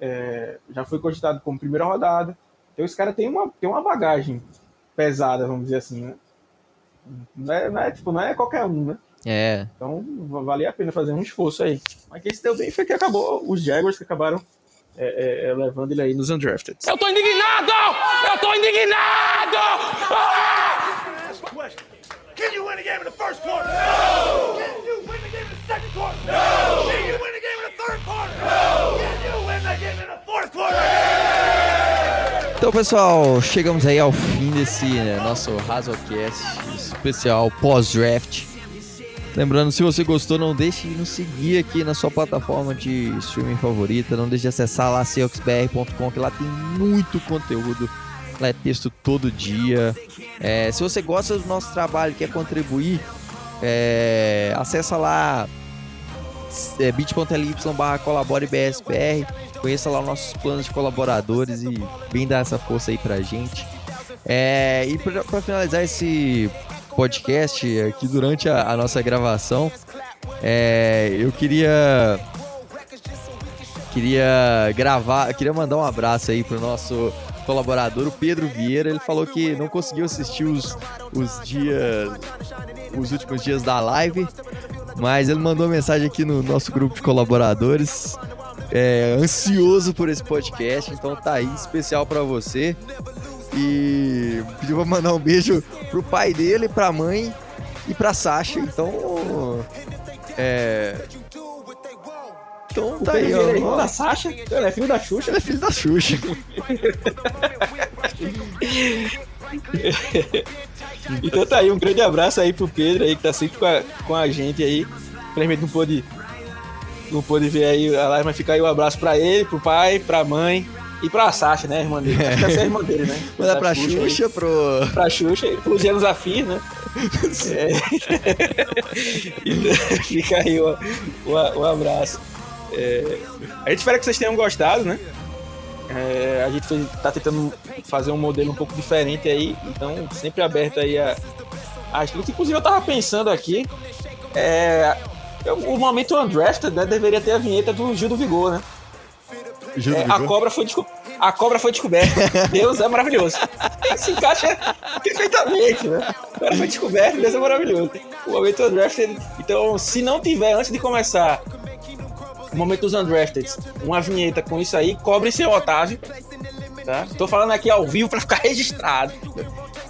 [SPEAKER 3] É, já foi cogitado como primeira rodada. Então esse cara tem uma, tem uma bagagem pesada, vamos dizer assim, né? Não é, não é, tipo, não é qualquer um, né?
[SPEAKER 1] É.
[SPEAKER 3] Então valia a pena fazer um esforço aí. Mas quem se deu bem foi que acabou, os Jaguars que acabaram é, é, é, levando ele aí nos undrafted.
[SPEAKER 5] Eu tô indignado! Eu tô indignado! Ah! Can you win a game in the first quarter? No! Can you win the game in the second quarter? No! Can you win the game in the third quarter? No! Can you win the game in the fourth quarter?
[SPEAKER 1] Então, pessoal, chegamos aí ao fim desse né, nosso Razocast especial pós-draft. Lembrando, se você gostou, não deixe de nos seguir aqui na sua plataforma de streaming favorita. Não deixe de acessar lá que lá tem muito conteúdo. Lá é texto todo dia. É, se você gosta do nosso trabalho quer contribuir, é, acessa lá é, bit.ly barra. Conheça lá nossos planos de colaboradores e vem dar essa força aí pra gente. É, e para finalizar esse podcast aqui durante a, a nossa gravação. É, eu queria queria gravar, queria mandar um abraço aí pro nosso colaborador, o Pedro Vieira. Ele falou que não conseguiu assistir os, os dias, os últimos dias da live, mas ele mandou mensagem aqui no nosso grupo de colaboradores. É, ansioso por esse podcast, então tá aí especial para você. E pediu pra mandar um beijo pro pai dele, pra mãe e pra Sasha. Então. É. Então tá aí, ó.
[SPEAKER 3] É irmão da Sasha? Ele é filho da Xuxa?
[SPEAKER 1] Ele é filho da Xuxa.
[SPEAKER 3] então tá aí, um grande abraço aí pro Pedro aí, que tá sempre com a, com a gente aí. Infelizmente não pôde não pôde ver aí a live, mas fica aí um abraço pra ele, pro pai, pra mãe e pra Sasha, né, irmã dele. Acho que essa é a irmã dele, né?
[SPEAKER 1] Manda
[SPEAKER 3] Da
[SPEAKER 1] pra
[SPEAKER 3] aí.
[SPEAKER 1] Xuxa, pro.
[SPEAKER 3] Pra Xuxa e pro Geno Zafir, né? É. Então, fica aí o, o, o abraço. É, a gente espera que vocês tenham gostado, né? É, a gente fez, tá tentando fazer um modelo um pouco diferente aí, então sempre aberto aí a, a escrita. Inclusive eu tava pensando aqui, é, eu- o momento Undrafted né, deveria ter a vinheta do Gil do Vigor, né?
[SPEAKER 1] Juro,
[SPEAKER 3] É, a cobra foi desco- a cobra foi descoberta. Deus é maravilhoso. Se encaixa perfeitamente, né? A cobra foi descoberta, Deus é maravilhoso. O momento undrafted. Então, se não tiver antes de começar o momento dos undrafted, uma vinheta com isso aí, cobre seu Otávio. Tá? Tô falando aqui ao vivo pra ficar registrado.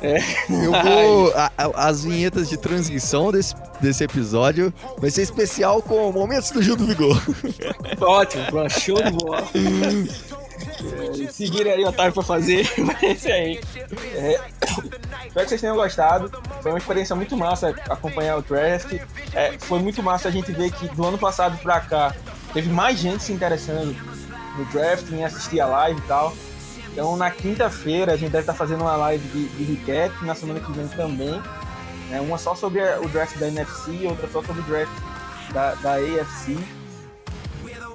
[SPEAKER 3] É.
[SPEAKER 1] Eu vou. a- a- as vinhetas de transição desse, desse episódio vai ser especial com momentos do Gil do Vigor.
[SPEAKER 3] Ótimo, show de bola. É, Seguirem aí o Otávio pra fazer, vai ser aí. É, espero que vocês tenham gostado. Foi uma experiência muito massa acompanhar o draft. É, foi muito massa a gente ver que do ano passado pra cá teve mais gente se interessando no draft, em assistir a live e tal. Então na quinta-feira a gente deve estar fazendo uma live de, de recap, na semana que vem também. né? Uma só sobre o draft da NFC outra só sobre o draft da, da AFC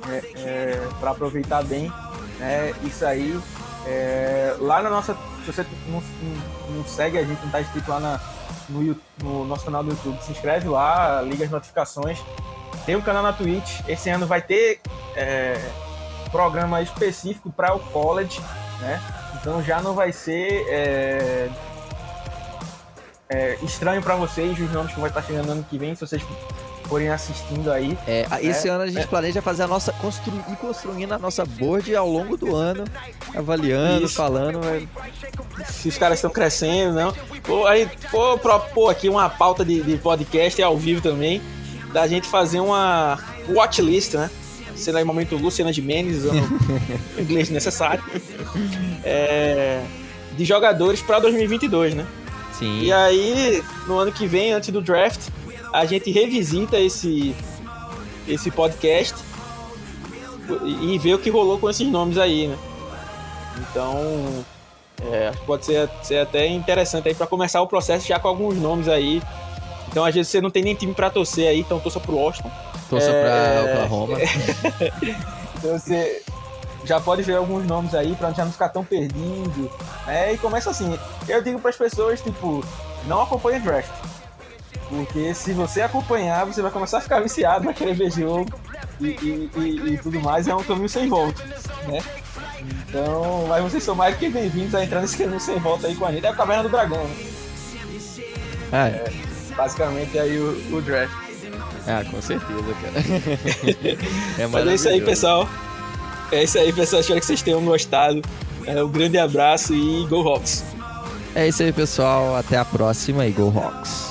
[SPEAKER 3] é, é, para aproveitar bem né, isso aí. É, lá na nossa. Se você não, não- segue a gente, não está inscrito lá na, no, no nosso canal do YouTube, se inscreve lá, liga as notificações. Tem um canal na Twitch. Esse ano vai ter é, programa específico para o college, né? Então já não vai ser é, é, estranho para vocês os nomes que vai estar chegando no ano que vem, se vocês forem assistindo aí.
[SPEAKER 1] É, esse
[SPEAKER 3] É,
[SPEAKER 1] ano a gente planeja fazer a nossa. Construir, ir construindo a nossa board ao longo do ano, avaliando,
[SPEAKER 3] Isso.
[SPEAKER 1] falando. é,
[SPEAKER 3] se os caras estão crescendo, não. Vou, aí, vou propor aqui uma pauta de, de podcast ao vivo também, da gente fazer uma watchlist, né? Sendo aí momento Lu, cena de Mendes, ou inglês necessário, é, de jogadores para 2022, né?
[SPEAKER 1] Sim.
[SPEAKER 3] E aí, no ano que vem, antes do draft, a gente revisita esse, esse podcast e, e vê o que rolou com esses nomes aí, né? Então, é, acho que pode ser, ser até interessante aí para começar o processo já com alguns nomes aí. Então, às vezes você não tem nem time para torcer aí, então torça pro Washington.
[SPEAKER 1] Torça
[SPEAKER 3] é,
[SPEAKER 1] pra Oklahoma.
[SPEAKER 3] Então você já pode ver alguns nomes aí pra já não ficar tão perdido. Né? E começa assim. Eu digo para as pessoas, tipo, não acompanhe draft. Porque se você acompanhar, você vai começar a ficar viciado, vai querer ver jogo e, e, e- e tudo mais. É um caminho sem volta, né? Então, mas vocês são mais que bem-vindos a entrar nesse caminho sem volta aí com a gente. É a Caverna do Dragão, né?
[SPEAKER 1] Ah, é.
[SPEAKER 3] Basicamente aí o, o draft.
[SPEAKER 1] Ah, com certeza, cara. é
[SPEAKER 3] Mas é isso aí, pessoal. É isso aí, pessoal. Espero que vocês tenham gostado. É, um grande abraço e Go Hawks!
[SPEAKER 1] É isso aí, pessoal. Até a próxima e Go Hawks.